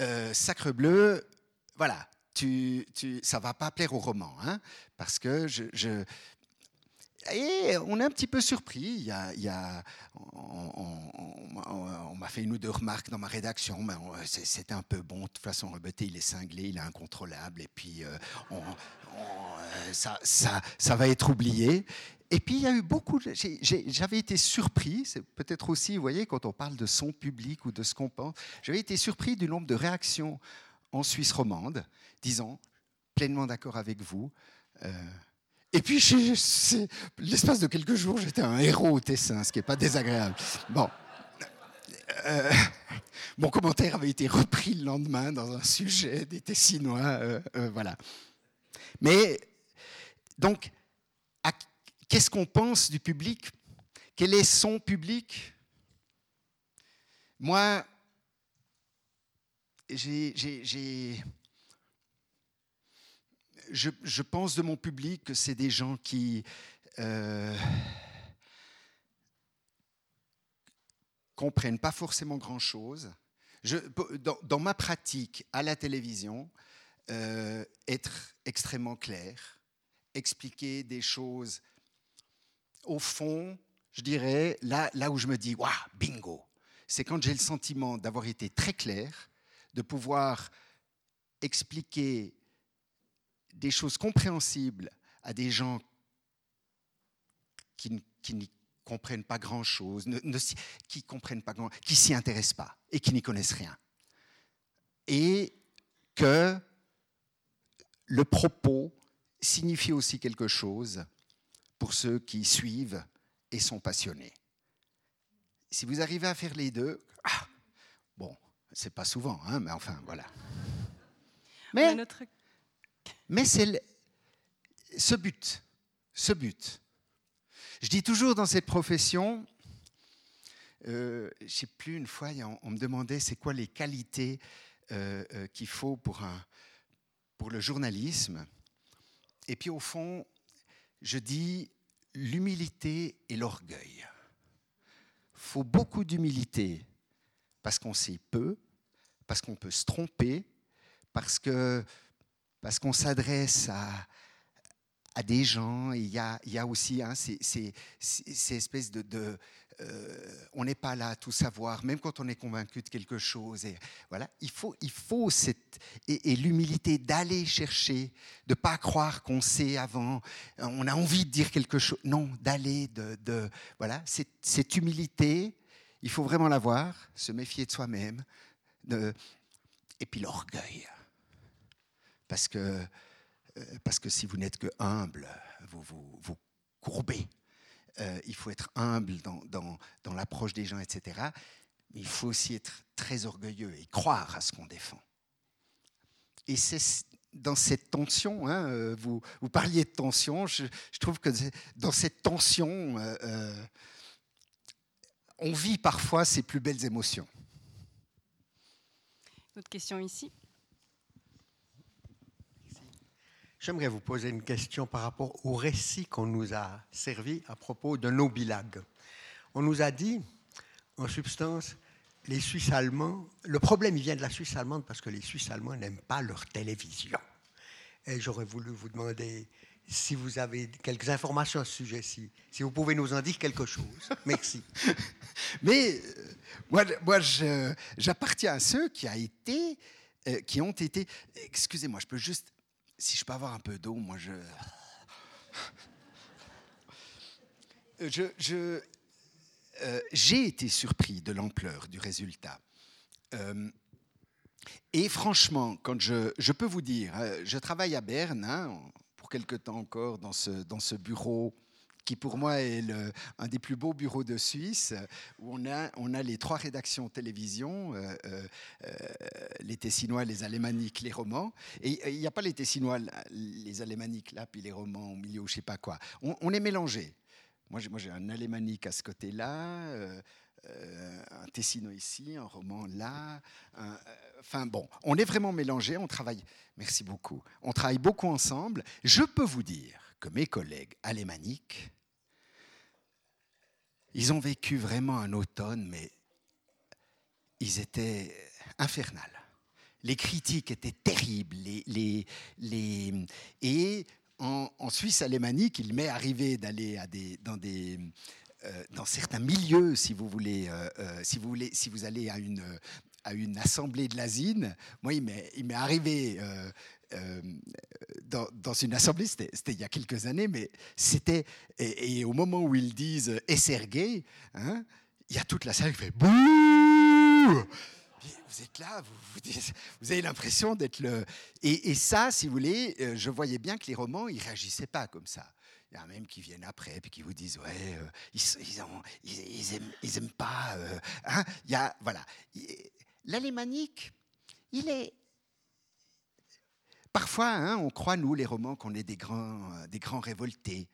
euh, Sacre Bleu, voilà, tu, tu, ça va pas plaire aux romans, hein, parce que je, je, et on est un petit peu surpris. A, on, m'a fait une ou deux remarques dans ma rédaction, mais c'était un peu bon. De toute façon, Rebeté, il est cinglé, il est incontrôlable, et puis euh, euh, ça, va être oublié. Et puis, il y a eu beaucoup. J'avais été surpris, c'est peut-être aussi, vous voyez, quand on parle de son public ou de ce qu'on pense, j'avais été surpris du nombre de réactions en Suisse romande disant pleinement d'accord avec vous. Euh, et puis, l'espace de quelques jours, j'étais un héros au Tessin, ce qui n'est pas désagréable. Bon. Euh, mon commentaire avait été repris le lendemain dans un sujet des Tessinois. Euh, euh, voilà. Mais, donc, qu'est-ce qu'on pense du public? Quel est son public? Moi, j'ai je, pense de mon public que c'est des gens qui euh, comprennent pas forcément grand-chose. Dans, ma pratique à la télévision, euh, être extrêmement clair, expliquer des choses au fond, je dirais, là, là où je me dis, waouh, bingo, c'est quand j'ai le sentiment d'avoir été très clair, de pouvoir expliquer des choses compréhensibles à des gens qui, n'y comprennent pas grand-chose, qui comprennent pas grand, qui s'y intéressent pas et qui n'y connaissent rien. Et que le propos signifie aussi quelque chose pour ceux qui suivent et sont passionnés. Si vous arrivez à faire les deux, ah, bon, c'est pas souvent, hein, mais enfin, voilà. Mais, notre... Mais c'est ce but, ce but. Je dis toujours dans cette profession, euh, je ne sais plus, une fois, on, me demandait c'est quoi les qualités euh, euh, qu'il faut pour, un, pour le journalisme. Et puis au fond, je dis l'humilité et l'orgueil. Il faut beaucoup d'humilité parce qu'on sait peu, parce qu'on peut se tromper, parce que parce qu'on s'adresse à, des gens. Il y a, aussi hein, ces, ces, ces, espèces de... euh, on n'est pas là à tout savoir, même quand on est convaincu de quelque chose. Et voilà, il faut, cette et, l'humilité d'aller chercher, de pas croire qu'on sait avant. On a envie de dire quelque chose, non, d'aller, de, voilà, cette, humilité, il faut vraiment l'avoir, se méfier de soi-même, et puis l'orgueil. Parce que, euh, parce que si vous n'êtes que humble, vous vous, vous courbez. Euh, il faut être humble dans, dans, dans l'approche des gens, etc. Mais il faut aussi être très orgueilleux et croire à ce qu'on défend. Et c'est dans cette tension, hein, euh, vous, vous, parliez de tension, je, trouve que dans cette tension, on vit parfois ses plus belles émotions. Autre question ici J'aimerais vous poser une question par rapport au récit qu'on nous a servi à propos de nos bilagues. On nous a dit, en substance, les Suisses allemands, le problème il vient de la Suisse allemande parce que les Suisses allemands n'aiment pas leur télévision. Et j'aurais voulu vous demander si vous avez quelques informations à ce sujet-ci, si vous pouvez nous en dire quelque chose. Merci. Mais euh, moi, moi j'appartiens à ceux qui, a été, euh, qui ont été. Excusez-moi, je peux juste. Si je peux avoir un peu d'eau, moi je. Je, euh, j'ai été surpris de l'ampleur du résultat. Euh, et franchement, quand je, peux vous dire, euh, je travaille à Berne, hein, pour quelque temps encore, dans ce bureau qui pour moi est un des plus beaux bureaux de Suisse, où on a, on a les trois rédactions télévision, les Tessinois, les Alémaniques, les romans. Et il n'y a pas les Tessinois, les Alémaniques là, puis les romans au milieu, je sais pas quoi. On, est mélangés. Moi, j'ai un alémanique à ce côté-là, euh, euh, un Tessino ici, un roman là. Euh, enfin bon, on est vraiment mélangés, on travaille, merci beaucoup, on travaille beaucoup ensemble. Je peux vous dire que mes collègues alémaniques, ils ont vécu vraiment un automne, mais ils étaient infernales. Les critiques étaient terribles, les, les, les, et en, Suisse alémanique, il m'est arrivé d'aller dans des euh, dans certains milieux, si vous voulez, euh, euh, si vous voulez, si vous allez à une à une assemblée de l'asine, moi, il m'est arrivé dans, une assemblée, c'était il y a quelques années, mais c'était et, au moment où ils disent esserguer, hein, il y a toute la salle qui fait bouh vous êtes là, vous, vous, avez l'impression d'être le... Et, ça, si vous voulez, euh, je voyais bien que les romans, ils réagissaient pas comme ça. Il y en a même qui viennent après, puis qui vous disent, ouais, euh, ils, ils, ils, aiment, pas... Euh, hein. y a, voilà. L'alémanique, il est... Parfois, hein, on croit, nous, les romans, qu'on est des grands, des grands révoltés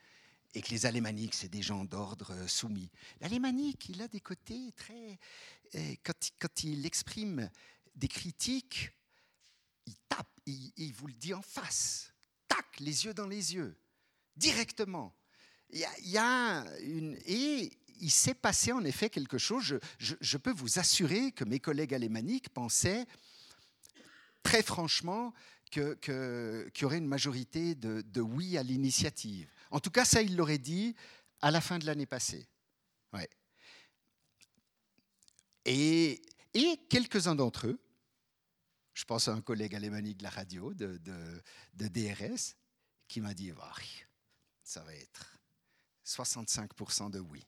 et que les alémaniques, c'est des gens d'ordre soumis. L'alémanique, il a des côtés très, quand, il exprime des critiques, il tape, il, vous le dit en face, tac, les yeux dans les yeux, directement. Il et il s'est passé en effet quelque chose. Je, peux vous assurer que mes collègues alémaniques pensaient très franchement qu'il que, y aurait une majorité de, de oui à l'initiative. En tout cas, ça, il l'aurait dit à la fin de l'année passée. Ouais. Et, quelques-uns d'entre eux, je pense à un collègue alémanique de la radio, de, DRS, qui m'a dit ça va être 65% de oui.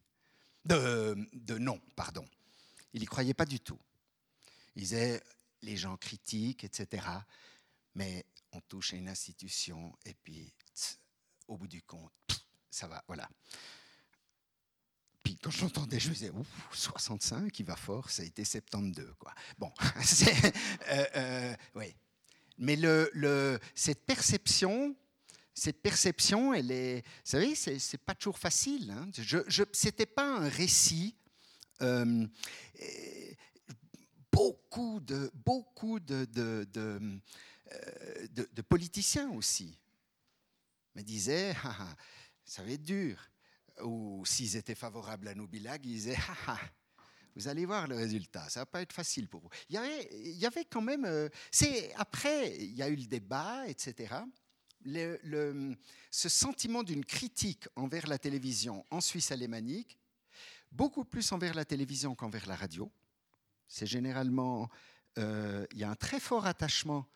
De, de, non, pardon. Il n'y croyait pas du tout. Il disait les gens critiquent, etc. Mais on touche à une institution et puis, au bout du compte, ça va, voilà. Puis quand j'entendais, je me disais, 65, il va fort, ça a été 72. Quoi. Bon, euh, euh, oui. Mais le, le, cette perception, cette perception, elle est, vous savez, c'est pas toujours facile. Hein. Je, je c'était pas un récit. Euh, beaucoup de, beaucoup de, de politiciens aussi me disaient, ah, ah, ça va être dur ou s'ils étaient favorables à nos bilagues, ils disaient vous allez voir le résultat, ça va pas être facile pour vous. Il y avait, il y avait quand même. Euh, c'est après, il y a eu le débat, etc. Le, ce sentiment d'une critique envers la télévision en Suisse alémanique, beaucoup plus envers la télévision qu'envers la radio. C'est généralement, euh, il y a un très fort attachement.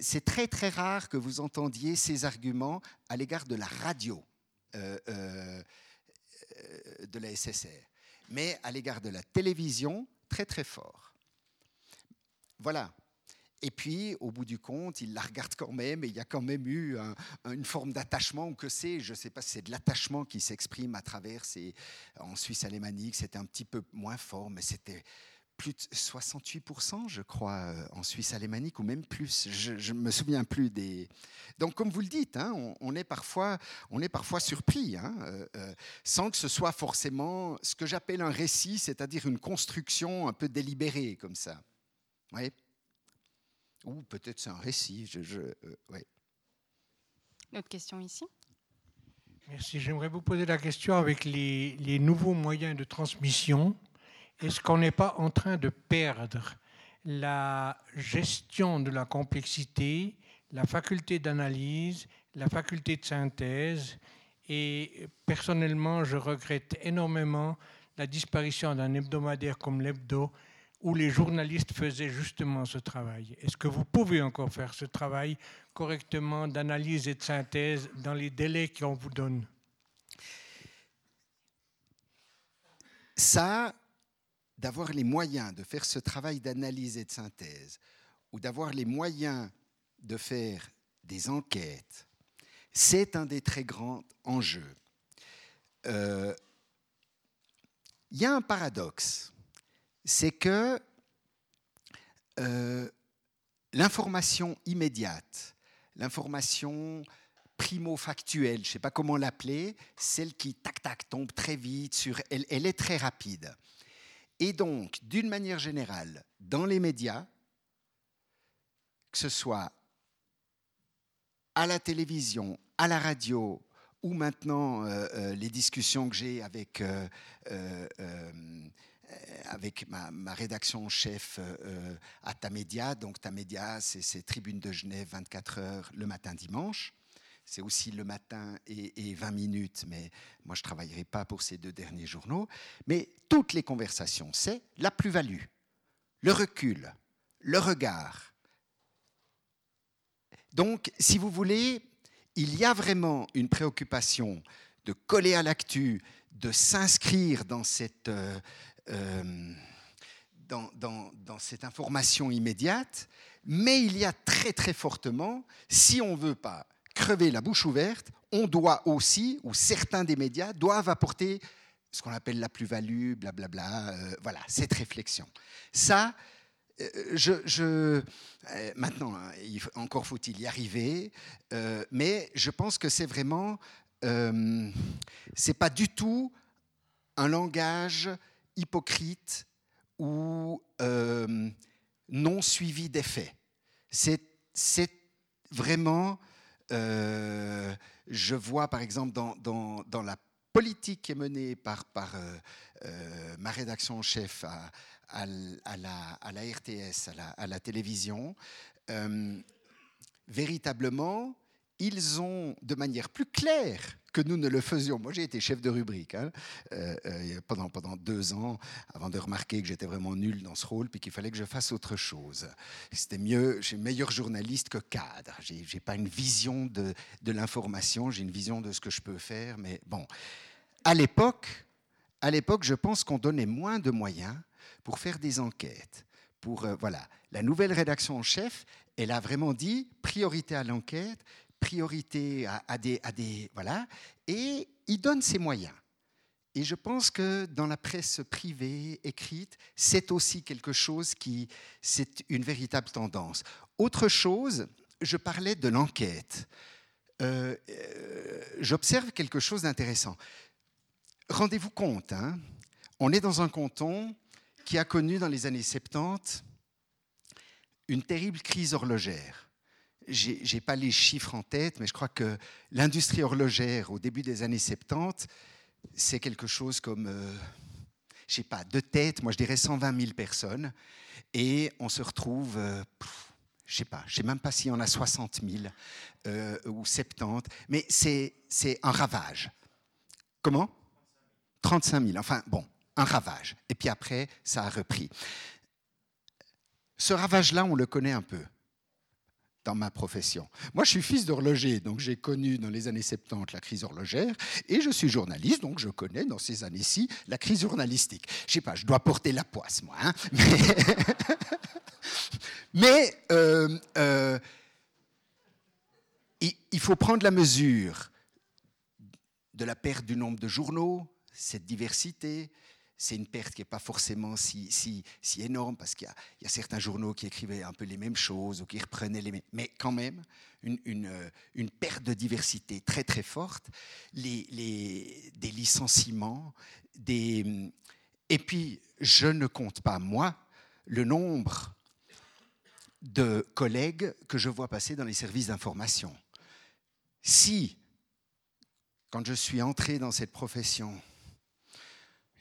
C'est très très rare que vous entendiez ces arguments à l'égard de la radio. Euh, euh, de la SSR, mais à l'égard de la télévision, très très fort. Voilà. Et puis, au bout du compte, il la regarde quand même, et il y a quand même eu une forme d'attachement, ou que c'est, je ne sais pas si c'est de l'attachement qui s'exprime à travers ces. En Suisse alémanique, c'était un petit peu moins fort, mais c'était plus de 68%, je crois, euh, en Suisse alémanique, ou même plus. Je ne me souviens plus des. Donc, comme vous le dites, hein, on, est parfois, on est parfois surpris, hein, euh, euh, sans que ce soit forcément ce que j'appelle un récit, c'est-à-dire une construction un peu délibérée, comme ça. Oui Ou peut-être c'est un récit. Je, je Une autre question ici? Merci. J'aimerais vous poser la question avec les, les nouveaux moyens de transmission. Est-ce qu'on n'est pas en train de perdre la gestion de la complexité, la faculté d'analyse, la faculté de synthèse? Et personnellement, je regrette énormément la disparition d'un hebdomadaire comme l'Hebdo où les journalistes faisaient justement ce travail. Est-ce que vous pouvez encore faire ce travail correctement d'analyse et de synthèse dans les délais qu'on vous donne? Ça, d'avoir les moyens de faire ce travail d'analyse et de synthèse, ou d'avoir les moyens de faire des enquêtes, c'est un des très grands enjeux. Euh, il y a un paradoxe c'est que euh, l'information immédiate, l'information primo-factuelle, je ne sais pas comment l'appeler, celle qui, tac, tac, tombe très vite, sur, elle, elle est très rapide. Et donc, d'une manière générale, dans les médias, que ce soit à la télévision, à la radio, ou maintenant euh, euh, les discussions que j'ai avec euh, avec ma, rédaction en chef à Tamedia. Donc Tamedia, c'est Tribune de Genève 24 heures le matin dimanche. C'est aussi le matin et, 20 minutes, mais moi je ne travaillerai pas pour ces deux derniers journaux. Mais toutes les conversations, c'est la plus-value, le recul, le regard. Donc, si vous voulez, il y a vraiment une préoccupation de coller à l'actu, de s'inscrire dans cette, euh, dans, dans, cette information immédiate, mais il y a très très fortement, si on ne veut pas crever la bouche ouverte, on doit aussi, ou certains des médias doivent apporter ce qu'on appelle la plus-value, blablabla, euh, voilà, cette réflexion. Ça, euh, je, je maintenant, hein, encore faut-il y arriver, mais je pense que c'est vraiment, c'est pas du tout un langage hypocrite ou euh, non suivi d'effet. C'est vraiment, euh, je vois par exemple dans, la politique qui est menée par, par euh, ma rédaction en chef à, la, RTS, à la télévision, véritablement, ils ont de manière plus claire que nous ne le faisions. Moi, j'ai été chef de rubrique hein, euh, euh, pendant, deux ans, avant de remarquer que j'étais vraiment nul dans ce rôle, puis qu'il fallait que je fasse autre chose. C'était mieux, j'ai meilleur journaliste que cadre. J'ai, n'ai pas une vision de, de l'information, j'ai une vision de ce que je peux faire, mais bon. À l'époque, à l'époque, je pense qu'on donnait moins de moyens pour faire des enquêtes. Pour, euh, voilà. La nouvelle rédaction en chef, elle a vraiment dit priorité à l'enquête, priorité à, des, à des... Voilà. Et il donne ses moyens. Et je pense que dans la presse privée, écrite, c'est aussi quelque chose qui, c'est une véritable tendance. Autre chose, je parlais de l'enquête. Euh, euh, j'observe quelque chose d'intéressant. Rendez-vous compte, hein, on est dans un canton qui a connu dans les années 70 une terrible crise horlogère je n'ai pas les chiffres en tête, mais je crois que l'industrie horlogère au début des années 70, c'est quelque chose comme, euh, je sais pas, de tête, moi je dirais 120 000 personnes, et on se retrouve, euh, je sais pas, je sais même pas s'il y en a 60 000 euh, ou 70, mais c'est un ravage. Comment? 35 000, enfin bon, un ravage. Et puis après, ça a repris. Ce ravage-là, on le connaît un peu dans ma profession. Moi, je suis fils d'horloger, donc j'ai connu dans les années 70 la crise horlogère, et je suis journaliste, donc je connais dans ces années-ci la crise journalistique. Je sais pas, je dois porter la poisse, moi. Hein mais, euh, euh, il faut prendre la mesure de la perte du nombre de journaux, cette diversité, c'est une perte qui n'est pas forcément si, si, si énorme, parce qu'il y, a certains journaux qui écrivaient un peu les mêmes choses ou qui reprenaient les mêmes. Mais quand même, une, une, euh, une perte de diversité très très forte, les, les, des licenciements, des... et puis je ne compte pas, moi, le nombre de collègues que je vois passer dans les services d'information. Si, quand je suis entré dans cette profession,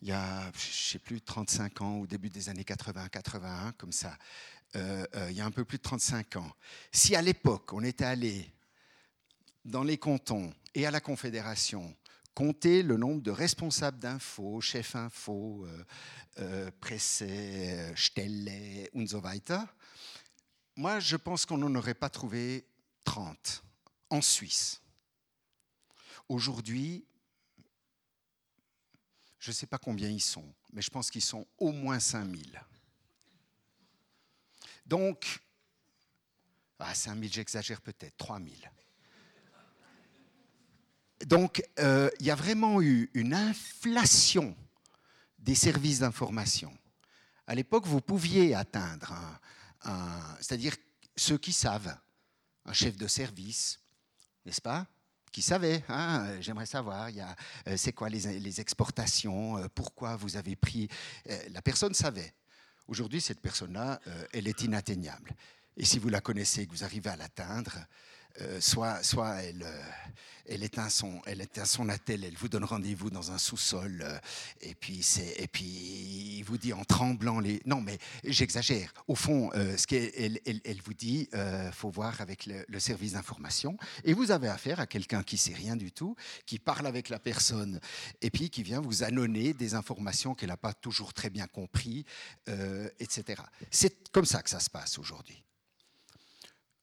il y a, je ne sais plus, 35 ans, au début des années 80-81, comme ça, euh, euh, il y a un peu plus de 35 ans, si à l'époque on était allé dans les cantons et à la Confédération compter le nombre de responsables d'info, chefs info, euh, euh, Presse, Stelle und so weiter, moi je pense qu'on n'en aurait pas trouvé 30 en Suisse. Aujourd'hui, je ne sais pas combien ils sont, mais je pense qu'ils sont au moins 5000. Donc, ah, 5000, j'exagère peut-être, 3000. Donc, euh, il y a vraiment eu une inflation des services d'information. À l'époque, vous pouviez atteindre c'est-à-dire ceux qui savent, un chef de service, n'est-ce pas? Qui savait, hein, j'aimerais savoir, il y a, euh, c'est quoi les, les, exportations, euh, pourquoi vous avez pris. la personne savait. Aujourd'hui, cette personne-là, elle est inatteignable. Et si vous la connaissez, que vous arrivez à l'atteindre, euh, soit, soit elle, euh, elle, éteint son, elle éteint son attel, elle vous donne rendez-vous dans un sous-sol, euh, et, puis et puis il vous dit en tremblant les... Non, mais j'exagère. Au fond, ce qu'elle elle, vous dit, faut voir avec le, le service d'information, et vous avez affaire à quelqu'un qui sait rien du tout, qui parle avec la personne, et puis qui vient vous annoncer des informations qu'elle n'a pas toujours très bien compris, etc. C'est comme ça que ça se passe aujourd'hui.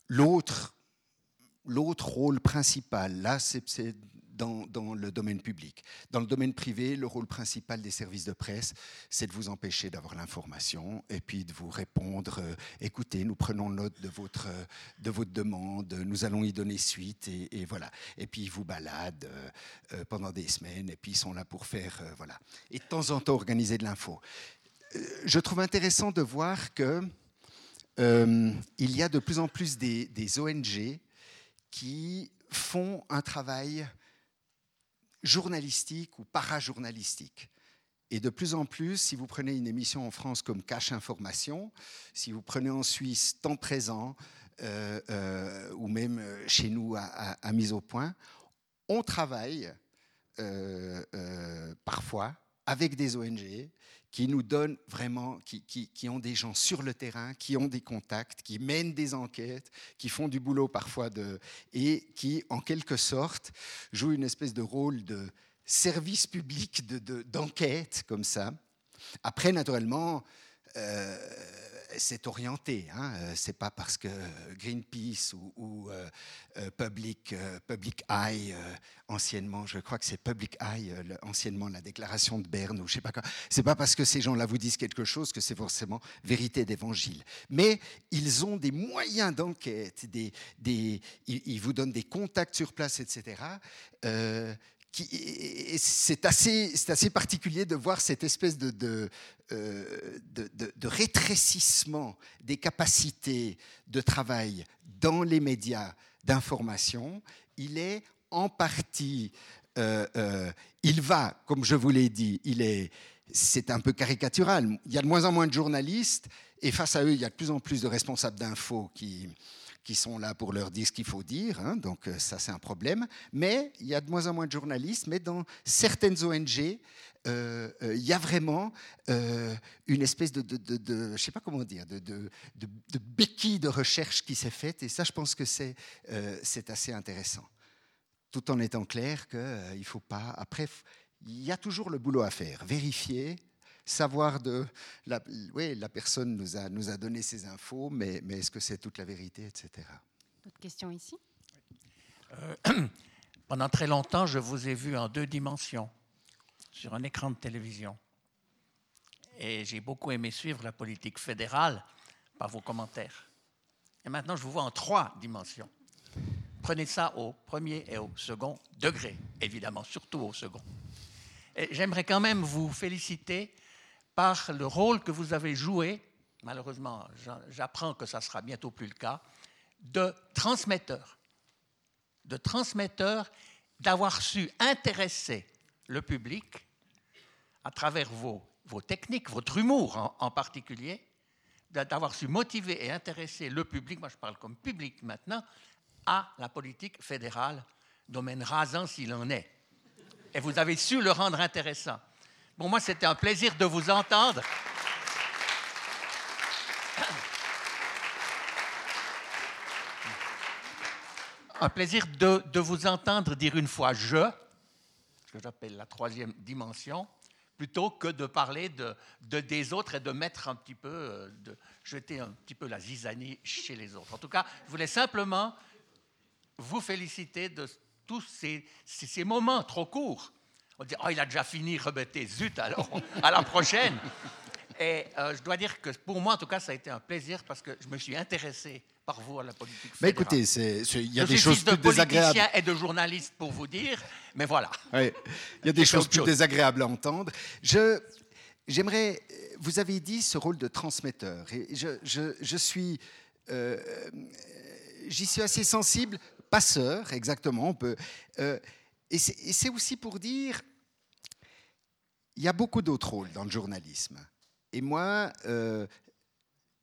L'autre l'autre rôle principal, là, c'est dans, le domaine public. Dans le domaine privé, le rôle principal des services de presse, c'est de vous empêcher d'avoir l'information et puis de vous répondre, euh, écoutez, nous prenons note de votre, de votre demande, nous allons y donner suite, et, voilà. Et puis ils vous baladent euh, euh, pendant des semaines, et puis ils sont là pour faire, voilà. Et de temps en temps, organiser de l'info. je trouve intéressant de voir que il y a de plus en plus des ONG qui font un travail journalistique ou parajournalistique. Et de plus en plus, si vous prenez une émission en France comme Cache Information, si vous prenez en Suisse Temps Présent, euh, euh, ou même chez nous à, Mise au Point, on travaille euh, parfois avec des ONG qui nous donnent vraiment, qui, qui, ont des gens sur le terrain, qui ont des contacts, qui mènent des enquêtes, qui font du boulot parfois de, et qui, en quelque sorte, jouent une espèce de rôle de service public d'enquête, de, comme ça. Après, naturellement, euh, c'est orienté. Hein. Euh, c'est pas parce que Greenpeace ou, euh, Public, Public Eye, anciennement, je crois que c'est Public Eye, anciennement la déclaration de Berne, ou je sais pas quoi. C'est pas parce que ces gens-là vous disent quelque chose que c'est forcément vérité d'évangile. Mais ils ont des moyens d'enquête, des, des, ils, vous donnent des contacts sur place, etc c'est assez, particulier de voir cette espèce de, euh, de, rétrécissement des capacités de travail dans les médias d'information. Il est en partie, euh, euh, il va, comme je vous l'ai dit, il est, c'est un peu caricatural. Il y a de moins en moins de journalistes et face à eux, il y a de plus en plus de responsables d'infos qui, qui sont là pour leur dire ce qu'il faut dire, hein, donc euh, ça c'est un problème. Mais il y a de moins en moins de journalistes, mais dans certaines ONG, euh, euh, il y a vraiment une espèce de, de, je sais pas comment dire, de, de, béquille de recherche qui s'est faite, et ça je pense que c'est assez intéressant. Tout en étant clair qu'il ne faut pas, après, il y a toujours le boulot à faire, vérifier, savoir de... La, oui, la personne nous a, nous a donné ces infos, mais, mais est-ce que c'est toute la vérité, etc. D'autres questions ici? Euh, Pendant très longtemps, je vous ai vu en deux dimensions, sur un écran de télévision. Et j'ai beaucoup aimé suivre la politique fédérale par vos commentaires. Et maintenant, je vous vois en trois dimensions. Prenez ça au premier et au second degré, évidemment, surtout au second. J'aimerais quand même vous féliciter par le rôle que vous avez joué, malheureusement j'apprends que ça sera bientôt plus le cas, de transmetteur. De transmetteur, d'avoir su intéresser le public à travers vos, techniques, votre humour en, en particulier, d'avoir su motiver et intéresser le public, moi je parle comme public maintenant, à la politique fédérale domaine rasant s'il en est. Et vous avez su le rendre intéressant. Pour moi, c'était un plaisir de vous entendre. Un plaisir de, de vous entendre dire une fois je, ce que j'appelle la troisième dimension, plutôt que de parler de, de, des autres et de mettre un petit peu, euh, de jeter un petit peu la zizanie chez les autres. En tout cas, je voulais simplement vous féliciter de tous ces moments trop courts. On dit, oh, il a déjà fini, rebêté, zut, alors, à la prochaine. Et euh, je dois dire que pour moi, en tout cas, ça a été un plaisir parce que je me suis intéressé par vous à la politique Mais fédérale. écoutez, il y a je des suis choses fils de plus désagréables. politicien et de journaliste pour vous dire, mais voilà. Oui, il y a des choses plus chose. désagréables à entendre. Je, j'aimerais, vous avez dit ce rôle de transmetteur, et je, je, je suis, euh, j'y suis assez sensible, passeur, exactement. On peut, euh, et c'est aussi pour dire, il y a beaucoup d'autres rôles dans le journalisme. Et moi, euh,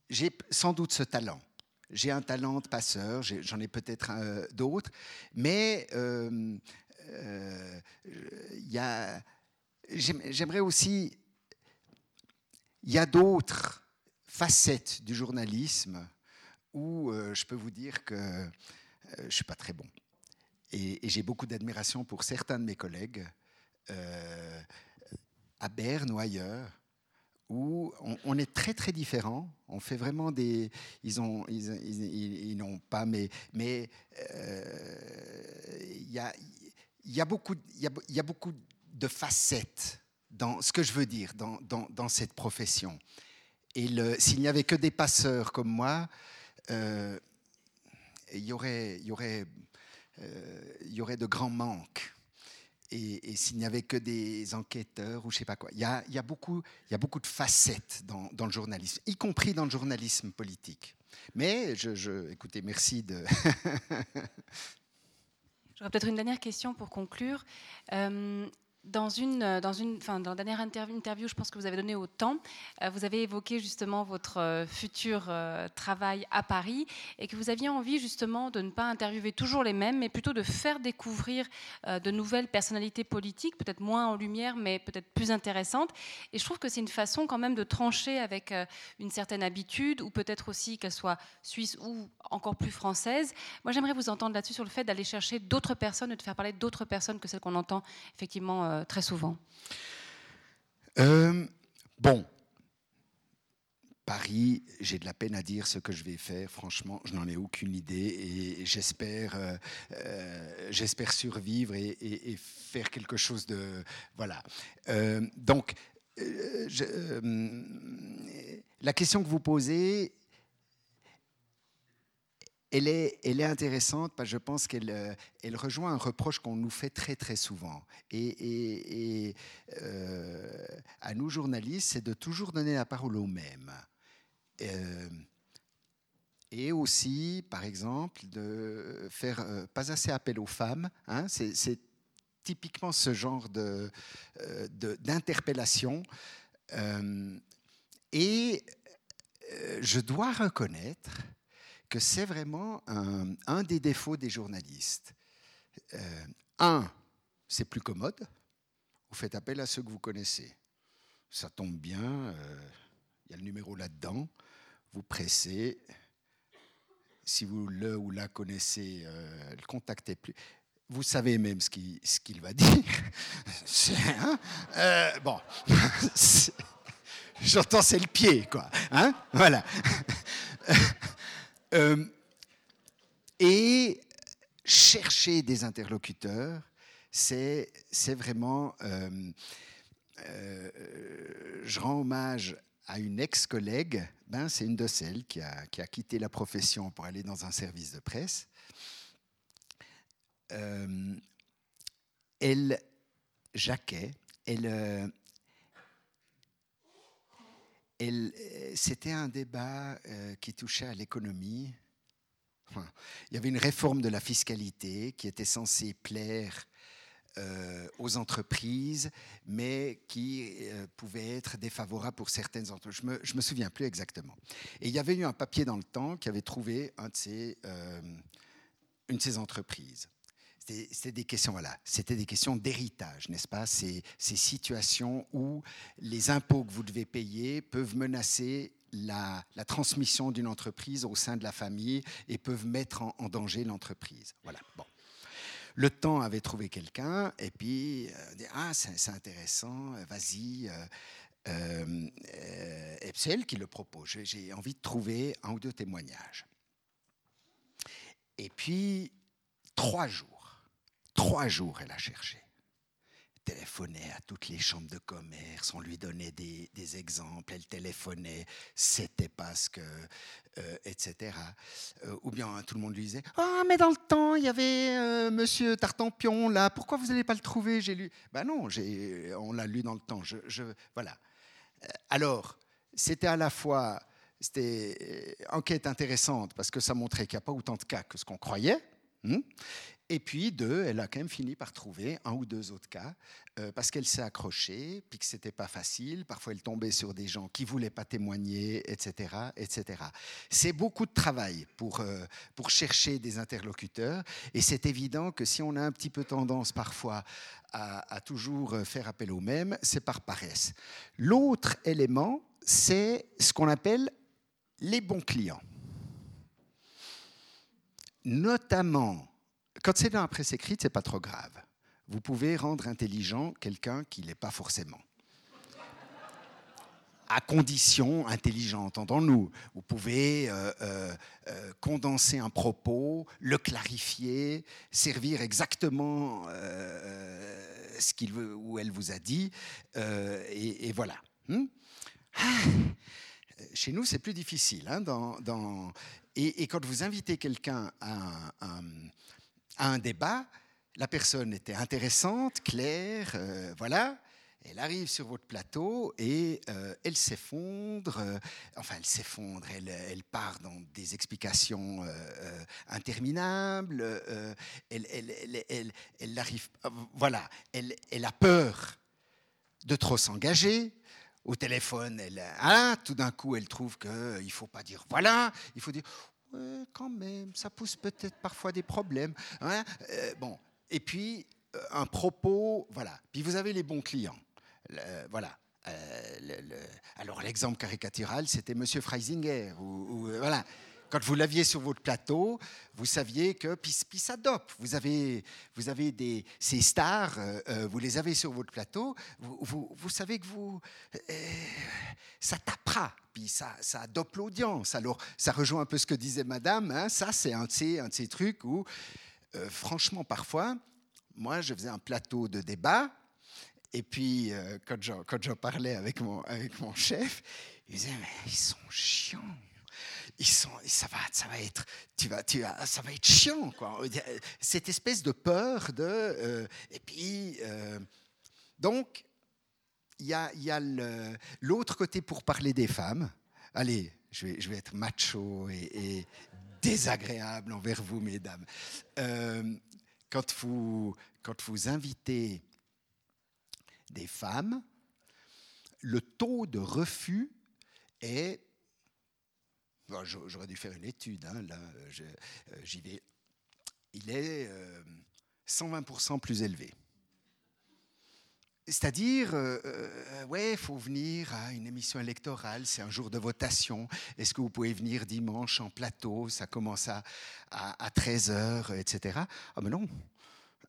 j'ai sans doute ce talent. J'ai un talent de passeur, j'en ai peut-être euh, d'autres, mais euh, euh, j'aimerais aussi. Il y a d'autres facettes du journalisme où euh, je peux vous dire que je ne suis pas très bon. Et, j'ai beaucoup d'admiration pour certains de mes collègues à Berne ou ailleurs où on, on est très très différents. On fait vraiment des. Ils ils, ils- n'ont pas, mais mais euh, il y a y a beaucoup y a, beaucoup de facettes dans ce que je veux dire dans, dans, dans cette profession. Et s'il n'y avait que des passeurs comme moi, euh, il y aurait y aurait euh, il y aurait de grands manques et, s'il n'y avait que des enquêteurs ou je sais pas quoi. Il y a, beaucoup, de facettes dans, le journalisme, y compris dans le journalisme politique. Mais, je- écoutez, merci de... J'aurais peut-être une dernière question pour conclure. Euh, dans, une, euh, dans, une, enfin, dans la dernière interview, je pense que vous avez donné au temps, euh, vous avez évoqué justement votre euh, futur travail à Paris et que vous aviez envie justement de ne pas interviewer toujours les mêmes, mais plutôt de faire découvrir de nouvelles personnalités politiques, peut-être moins en lumière, mais peut-être plus intéressantes. Et je trouve que c'est une façon quand même de trancher avec une certaine habitude, ou peut-être aussi qu'elle soit suisse ou encore plus française. Moi, j'aimerais vous entendre là-dessus sur le fait d'aller chercher d'autres personnes et de faire parler d'autres personnes que celles qu'on entend effectivement euh, très souvent. Euh, bon, Paris, j'ai de la peine à dire ce que je vais faire. Franchement, je n'en ai aucune idée et j'espère, euh, j'espère survivre et, faire quelque chose de, voilà. Donc, la question que vous posez, elle est, intéressante parce que je pense qu'elle euh, rejoint un reproche qu'on nous fait très très souvent. Et, euh, à nous journalistes, c'est de toujours donner la parole aux mêmes. Euh, et aussi, par exemple, de faire pas assez appel aux femmes. hein. c'est typiquement ce genre de, euh, de- d'interpellation. Euh, et je dois reconnaître que c'est vraiment un, des défauts des journalistes. Euh, un, c'est plus commode. Vous faites appel à ceux que vous connaissez. Ça tombe bien, euh, il y a le numéro là-dedans. Vous pressez. Si vous le ou la connaissez, euh, le contactez plus. Vous savez même ce qu'il va dire. Hein Euh, bon, j'entends c'est le pied, quoi. Hein voilà. Euh, et chercher des interlocuteurs, c'est vraiment. euh, euh, je rends hommage à une ex-collègue, ben, c'est une de celles qui a, qui a quitté la profession pour aller dans un service de presse. Elle, Jacquet, elle, c'était un débat euh, qui touchait à l'économie. Il y avait une réforme de la fiscalité qui était censée plaire euh, aux entreprises, mais qui euh, pouvait être défavorable pour certaines entreprises. Je je me souviens plus exactement. Et il y avait eu un papier dans le temps qui avait trouvé euh, une de ces entreprises. C'était des questions, voilà, c'était des questions d'héritage, n'est-ce pas? Ces, ces, situations où les impôts que vous devez payer peuvent menacer la, transmission d'une entreprise au sein de la famille et peuvent mettre en, danger l'entreprise. Voilà. Bon. Le temps avait trouvé quelqu'un et puis euh, ah c'est intéressant, vas-y. Euh, euh, et c'est elle qui le propose. J'ai envie de trouver un ou deux témoignages. Et puis trois jours Trois jours, elle a cherché. Téléphonait à toutes les chambres de commerce, on lui donnait des, exemples, elle téléphonait, c'était parce que, euh, etc. Euh, ou bien tout le monde lui disait Ah, mais dans le temps, il y avait euh, monsieur Tartampion là, pourquoi vous n'allez pas le trouver? J'ai lu. Ben non, on l'a lu dans le temps. Voilà. Alors, c'était à la fois c'était enquête intéressante parce que ça montrait qu'il n'y a pas autant de cas que ce qu'on croyait. Et puis, deux, elle a quand même fini par trouver un ou deux autres cas, euh, parce qu'elle s'est accrochée, puis que c'était pas facile. Parfois, elle tombait sur des gens qui voulaient pas témoigner, etc., etc. C'est beaucoup de travail pour, euh, pour chercher des interlocuteurs, et c'est évident que si on a un petit peu tendance parfois à, à toujours faire appel aux mêmes, c'est par paresse. L'autre élément, c'est ce qu'on appelle les bons clients. Notamment quand c'est dans la presse écrite, c'est pas trop grave. Vous pouvez rendre intelligent quelqu'un qui l'est pas forcément. À condition intelligente, entendons-nous. Vous pouvez euh, euh, euh, condenser un propos, le clarifier, servir exactement ce qu'il veut ou elle vous a dit, et, voilà. Hmm? Ah, chez nous, c'est plus difficile. Hein, et, quand vous invitez quelqu'un à un à un débat, la personne était intéressante, claire, euh, voilà. Elle arrive sur votre plateau et euh, elle s'effondre, euh, enfin elle s'effondre, elle, part dans des explications interminables, elle, arrive, voilà, elle, a peur de trop s'engager, au téléphone, elle, ah, tout d'un coup, elle trouve qu'il ne faut pas dire voilà, il faut dire quand même, ça pousse peut-être parfois des problèmes. Hein. Euh, bon, et puis euh, un propos, voilà. Puis vous avez les bons clients. voilà. Euh, alors l'exemple caricatural, c'était Monsieur Freisinger. Ou, voilà. Quand vous l'aviez sur votre plateau, vous saviez que puis, ça dope. Vous avez, vous avez des, ces stars, vous les avez sur votre plateau. Vous, vous, savez que vous, ça tapera ça, ça adopte l'audience. Alors, ça rejoint un peu ce que disait Madame. Hein. ça, c'est un, un de ces trucs où, euh, franchement, parfois, moi, je faisais un plateau de débat. Et puis, euh, quand j'en parlais avec mon, avec mon chef, il disait Mais ils sont chiants. Ils sont, ça va, ça va être, tu vas, tu vas, ça va être chiant, quoi. Cette espèce de peur de, euh, et puis, donc, il y a, l'autre côté pour parler des femmes. Allez, je vais, je vais être macho et, désagréable envers vous, mesdames. Euh, quand, vous, quand vous invitez des femmes, le taux de refus est... J'aurais dû faire une étude, hein, là, euh, j'y vais. Il est 120% euh, plus élevé. C'est-à-dire, euh, euh, ouais, il faut venir à une émission électorale, c'est un jour de votation. Est-ce que vous pouvez venir dimanche en plateau? Ça commence à, à, 13h, etc. Ah, mais non.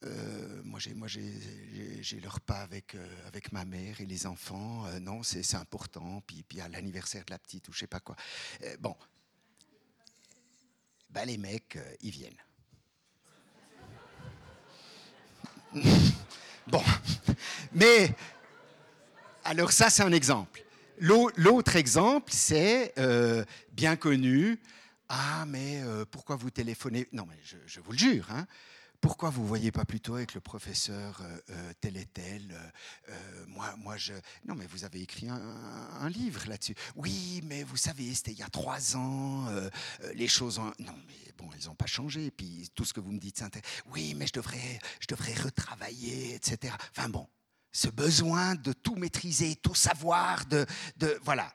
Euh, moi, j'ai, le repas avec, avec ma mère et les enfants. non, c'est, important. Puis, puis à l'anniversaire de la petite ou je sais pas quoi. bon. Ben, les mecs, ils viennent. bon. Mais, alors ça, c'est un exemple. L'autre exemple, c'est euh, bien connu. Ah, mais euh, pourquoi vous téléphonez? Non, mais je, vous le jure. Hein. Pourquoi vous ne voyez pas plutôt avec le professeur euh, tel et tel moi, moi, je. Non, mais vous avez écrit un, livre là-dessus. Oui, mais vous savez, c'était il y a trois ans. les choses ont. Non, mais bon, elles n'ont pas changé. Et puis tout ce que vous me dites, c'est oui, mais je devrais, je devrais retravailler, etc. Enfin bon, ce besoin de tout maîtriser, tout savoir, de, de voilà.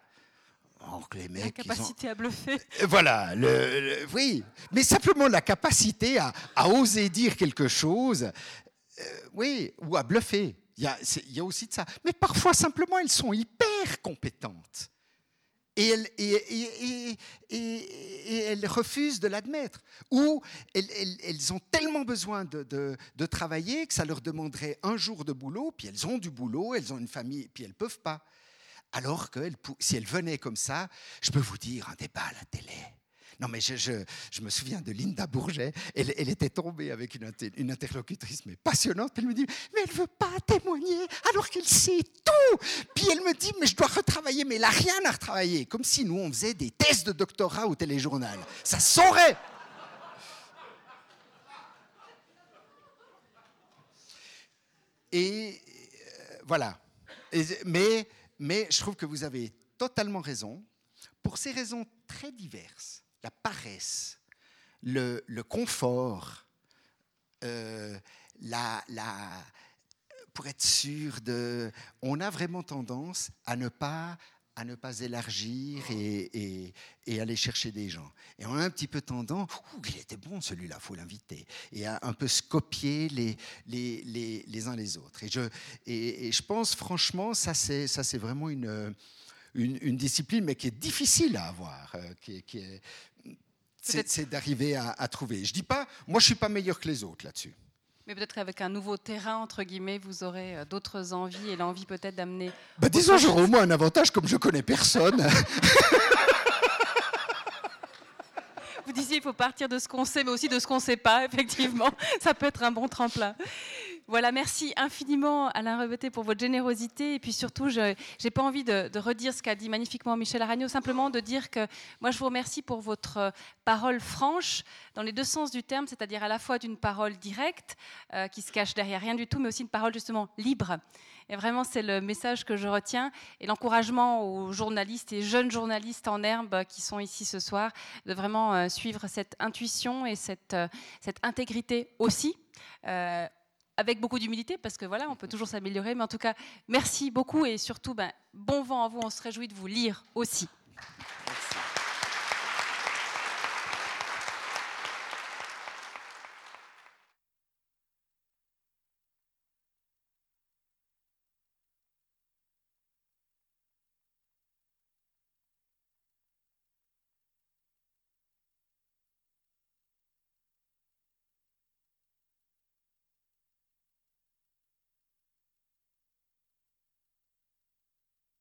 Or La ont- capacité à bluffer. Euh, Voilà, le, le- oui. Mais simplement la capacité à, à oser dire quelque chose, euh, oui, ou à bluffer. Il y, a, c'est- il y a aussi de ça. Mais parfois, simplement, elles sont hyper compétentes. Et elles, et, et- et- et- et elles refusent de l'admettre. Ou elles, elles- elles ont tellement besoin de, de- de travailler que ça leur demanderait un jour de boulot, puis elles ont du boulot, elles ont une famille, puis elles ne peuvent pas. Alors que si elles venaient comme ça, je peux vous dire, un débat à la télé. Non, mais je, me souviens de Linda Bourget. Elle, elle était tombée avec une, inter- une interlocutrice, mais passionnante. Elle me dit, mais elle veut pas témoigner alors qu'elle sait tout. Puis elle me dit, mais je dois retravailler, mais elle n'a rien à retravailler. Comme si nous, on faisait des thèses de doctorat au téléjournal. Ça saurait. Et euh, voilà. Mais, mais je trouve que vous avez totalement raison. Pour ces raisons très diverses, la paresse, le, confort, euh, pour être sûr. On a vraiment tendance à ne pas à ne pas élargir et, et- et aller chercher des gens. Et on a un petit peu tendance, il était bon celui-là, faut l'inviter, et à un peu se copier les, les, les, les uns les autres. Et je, et, je pense franchement, ça c'est, ça c'est vraiment une, une, une discipline, mais qui est difficile à avoir, euh, qui est- qui est- c'est, d'arriver à, à trouver. Je dis pas, moi je suis pas meilleur que les autres là-dessus. Mais peut-être qu'avec un nouveau terrain, entre guillemets, vous aurez euh, d'autres envies et l'envie peut-être d'amener. Bah, disons, j'aurais au moins un avantage, comme je connais personne. Vous disiez, il faut partir de ce qu'on sait, mais aussi de ce qu'on ne sait pas, effectivement. Ça peut être un bon tremplin. Voilà, merci infiniment Alain Rebeté pour votre générosité. Et puis surtout, je n'ai pas envie de, redire ce qu'a dit magnifiquement Michel Aragno, simplement de dire que moi, je vous remercie pour votre euh, parole franche, dans les deux sens du terme, c'est-à-dire à la fois d'une parole directe, euh, qui se cache derrière rien du tout, mais aussi une parole justement libre. Et vraiment, c'est le message que je retiens et l'encouragement aux journalistes et jeunes journalistes en herbe qui sont ici ce soir de vraiment euh, suivre cette intuition et cette, euh, intégrité aussi. Avec beaucoup d'humilité, parce que voilà, on peut toujours s'améliorer. Mais en tout cas, merci beaucoup et surtout, ben, bon vent à vous. On se réjouit de vous lire aussi.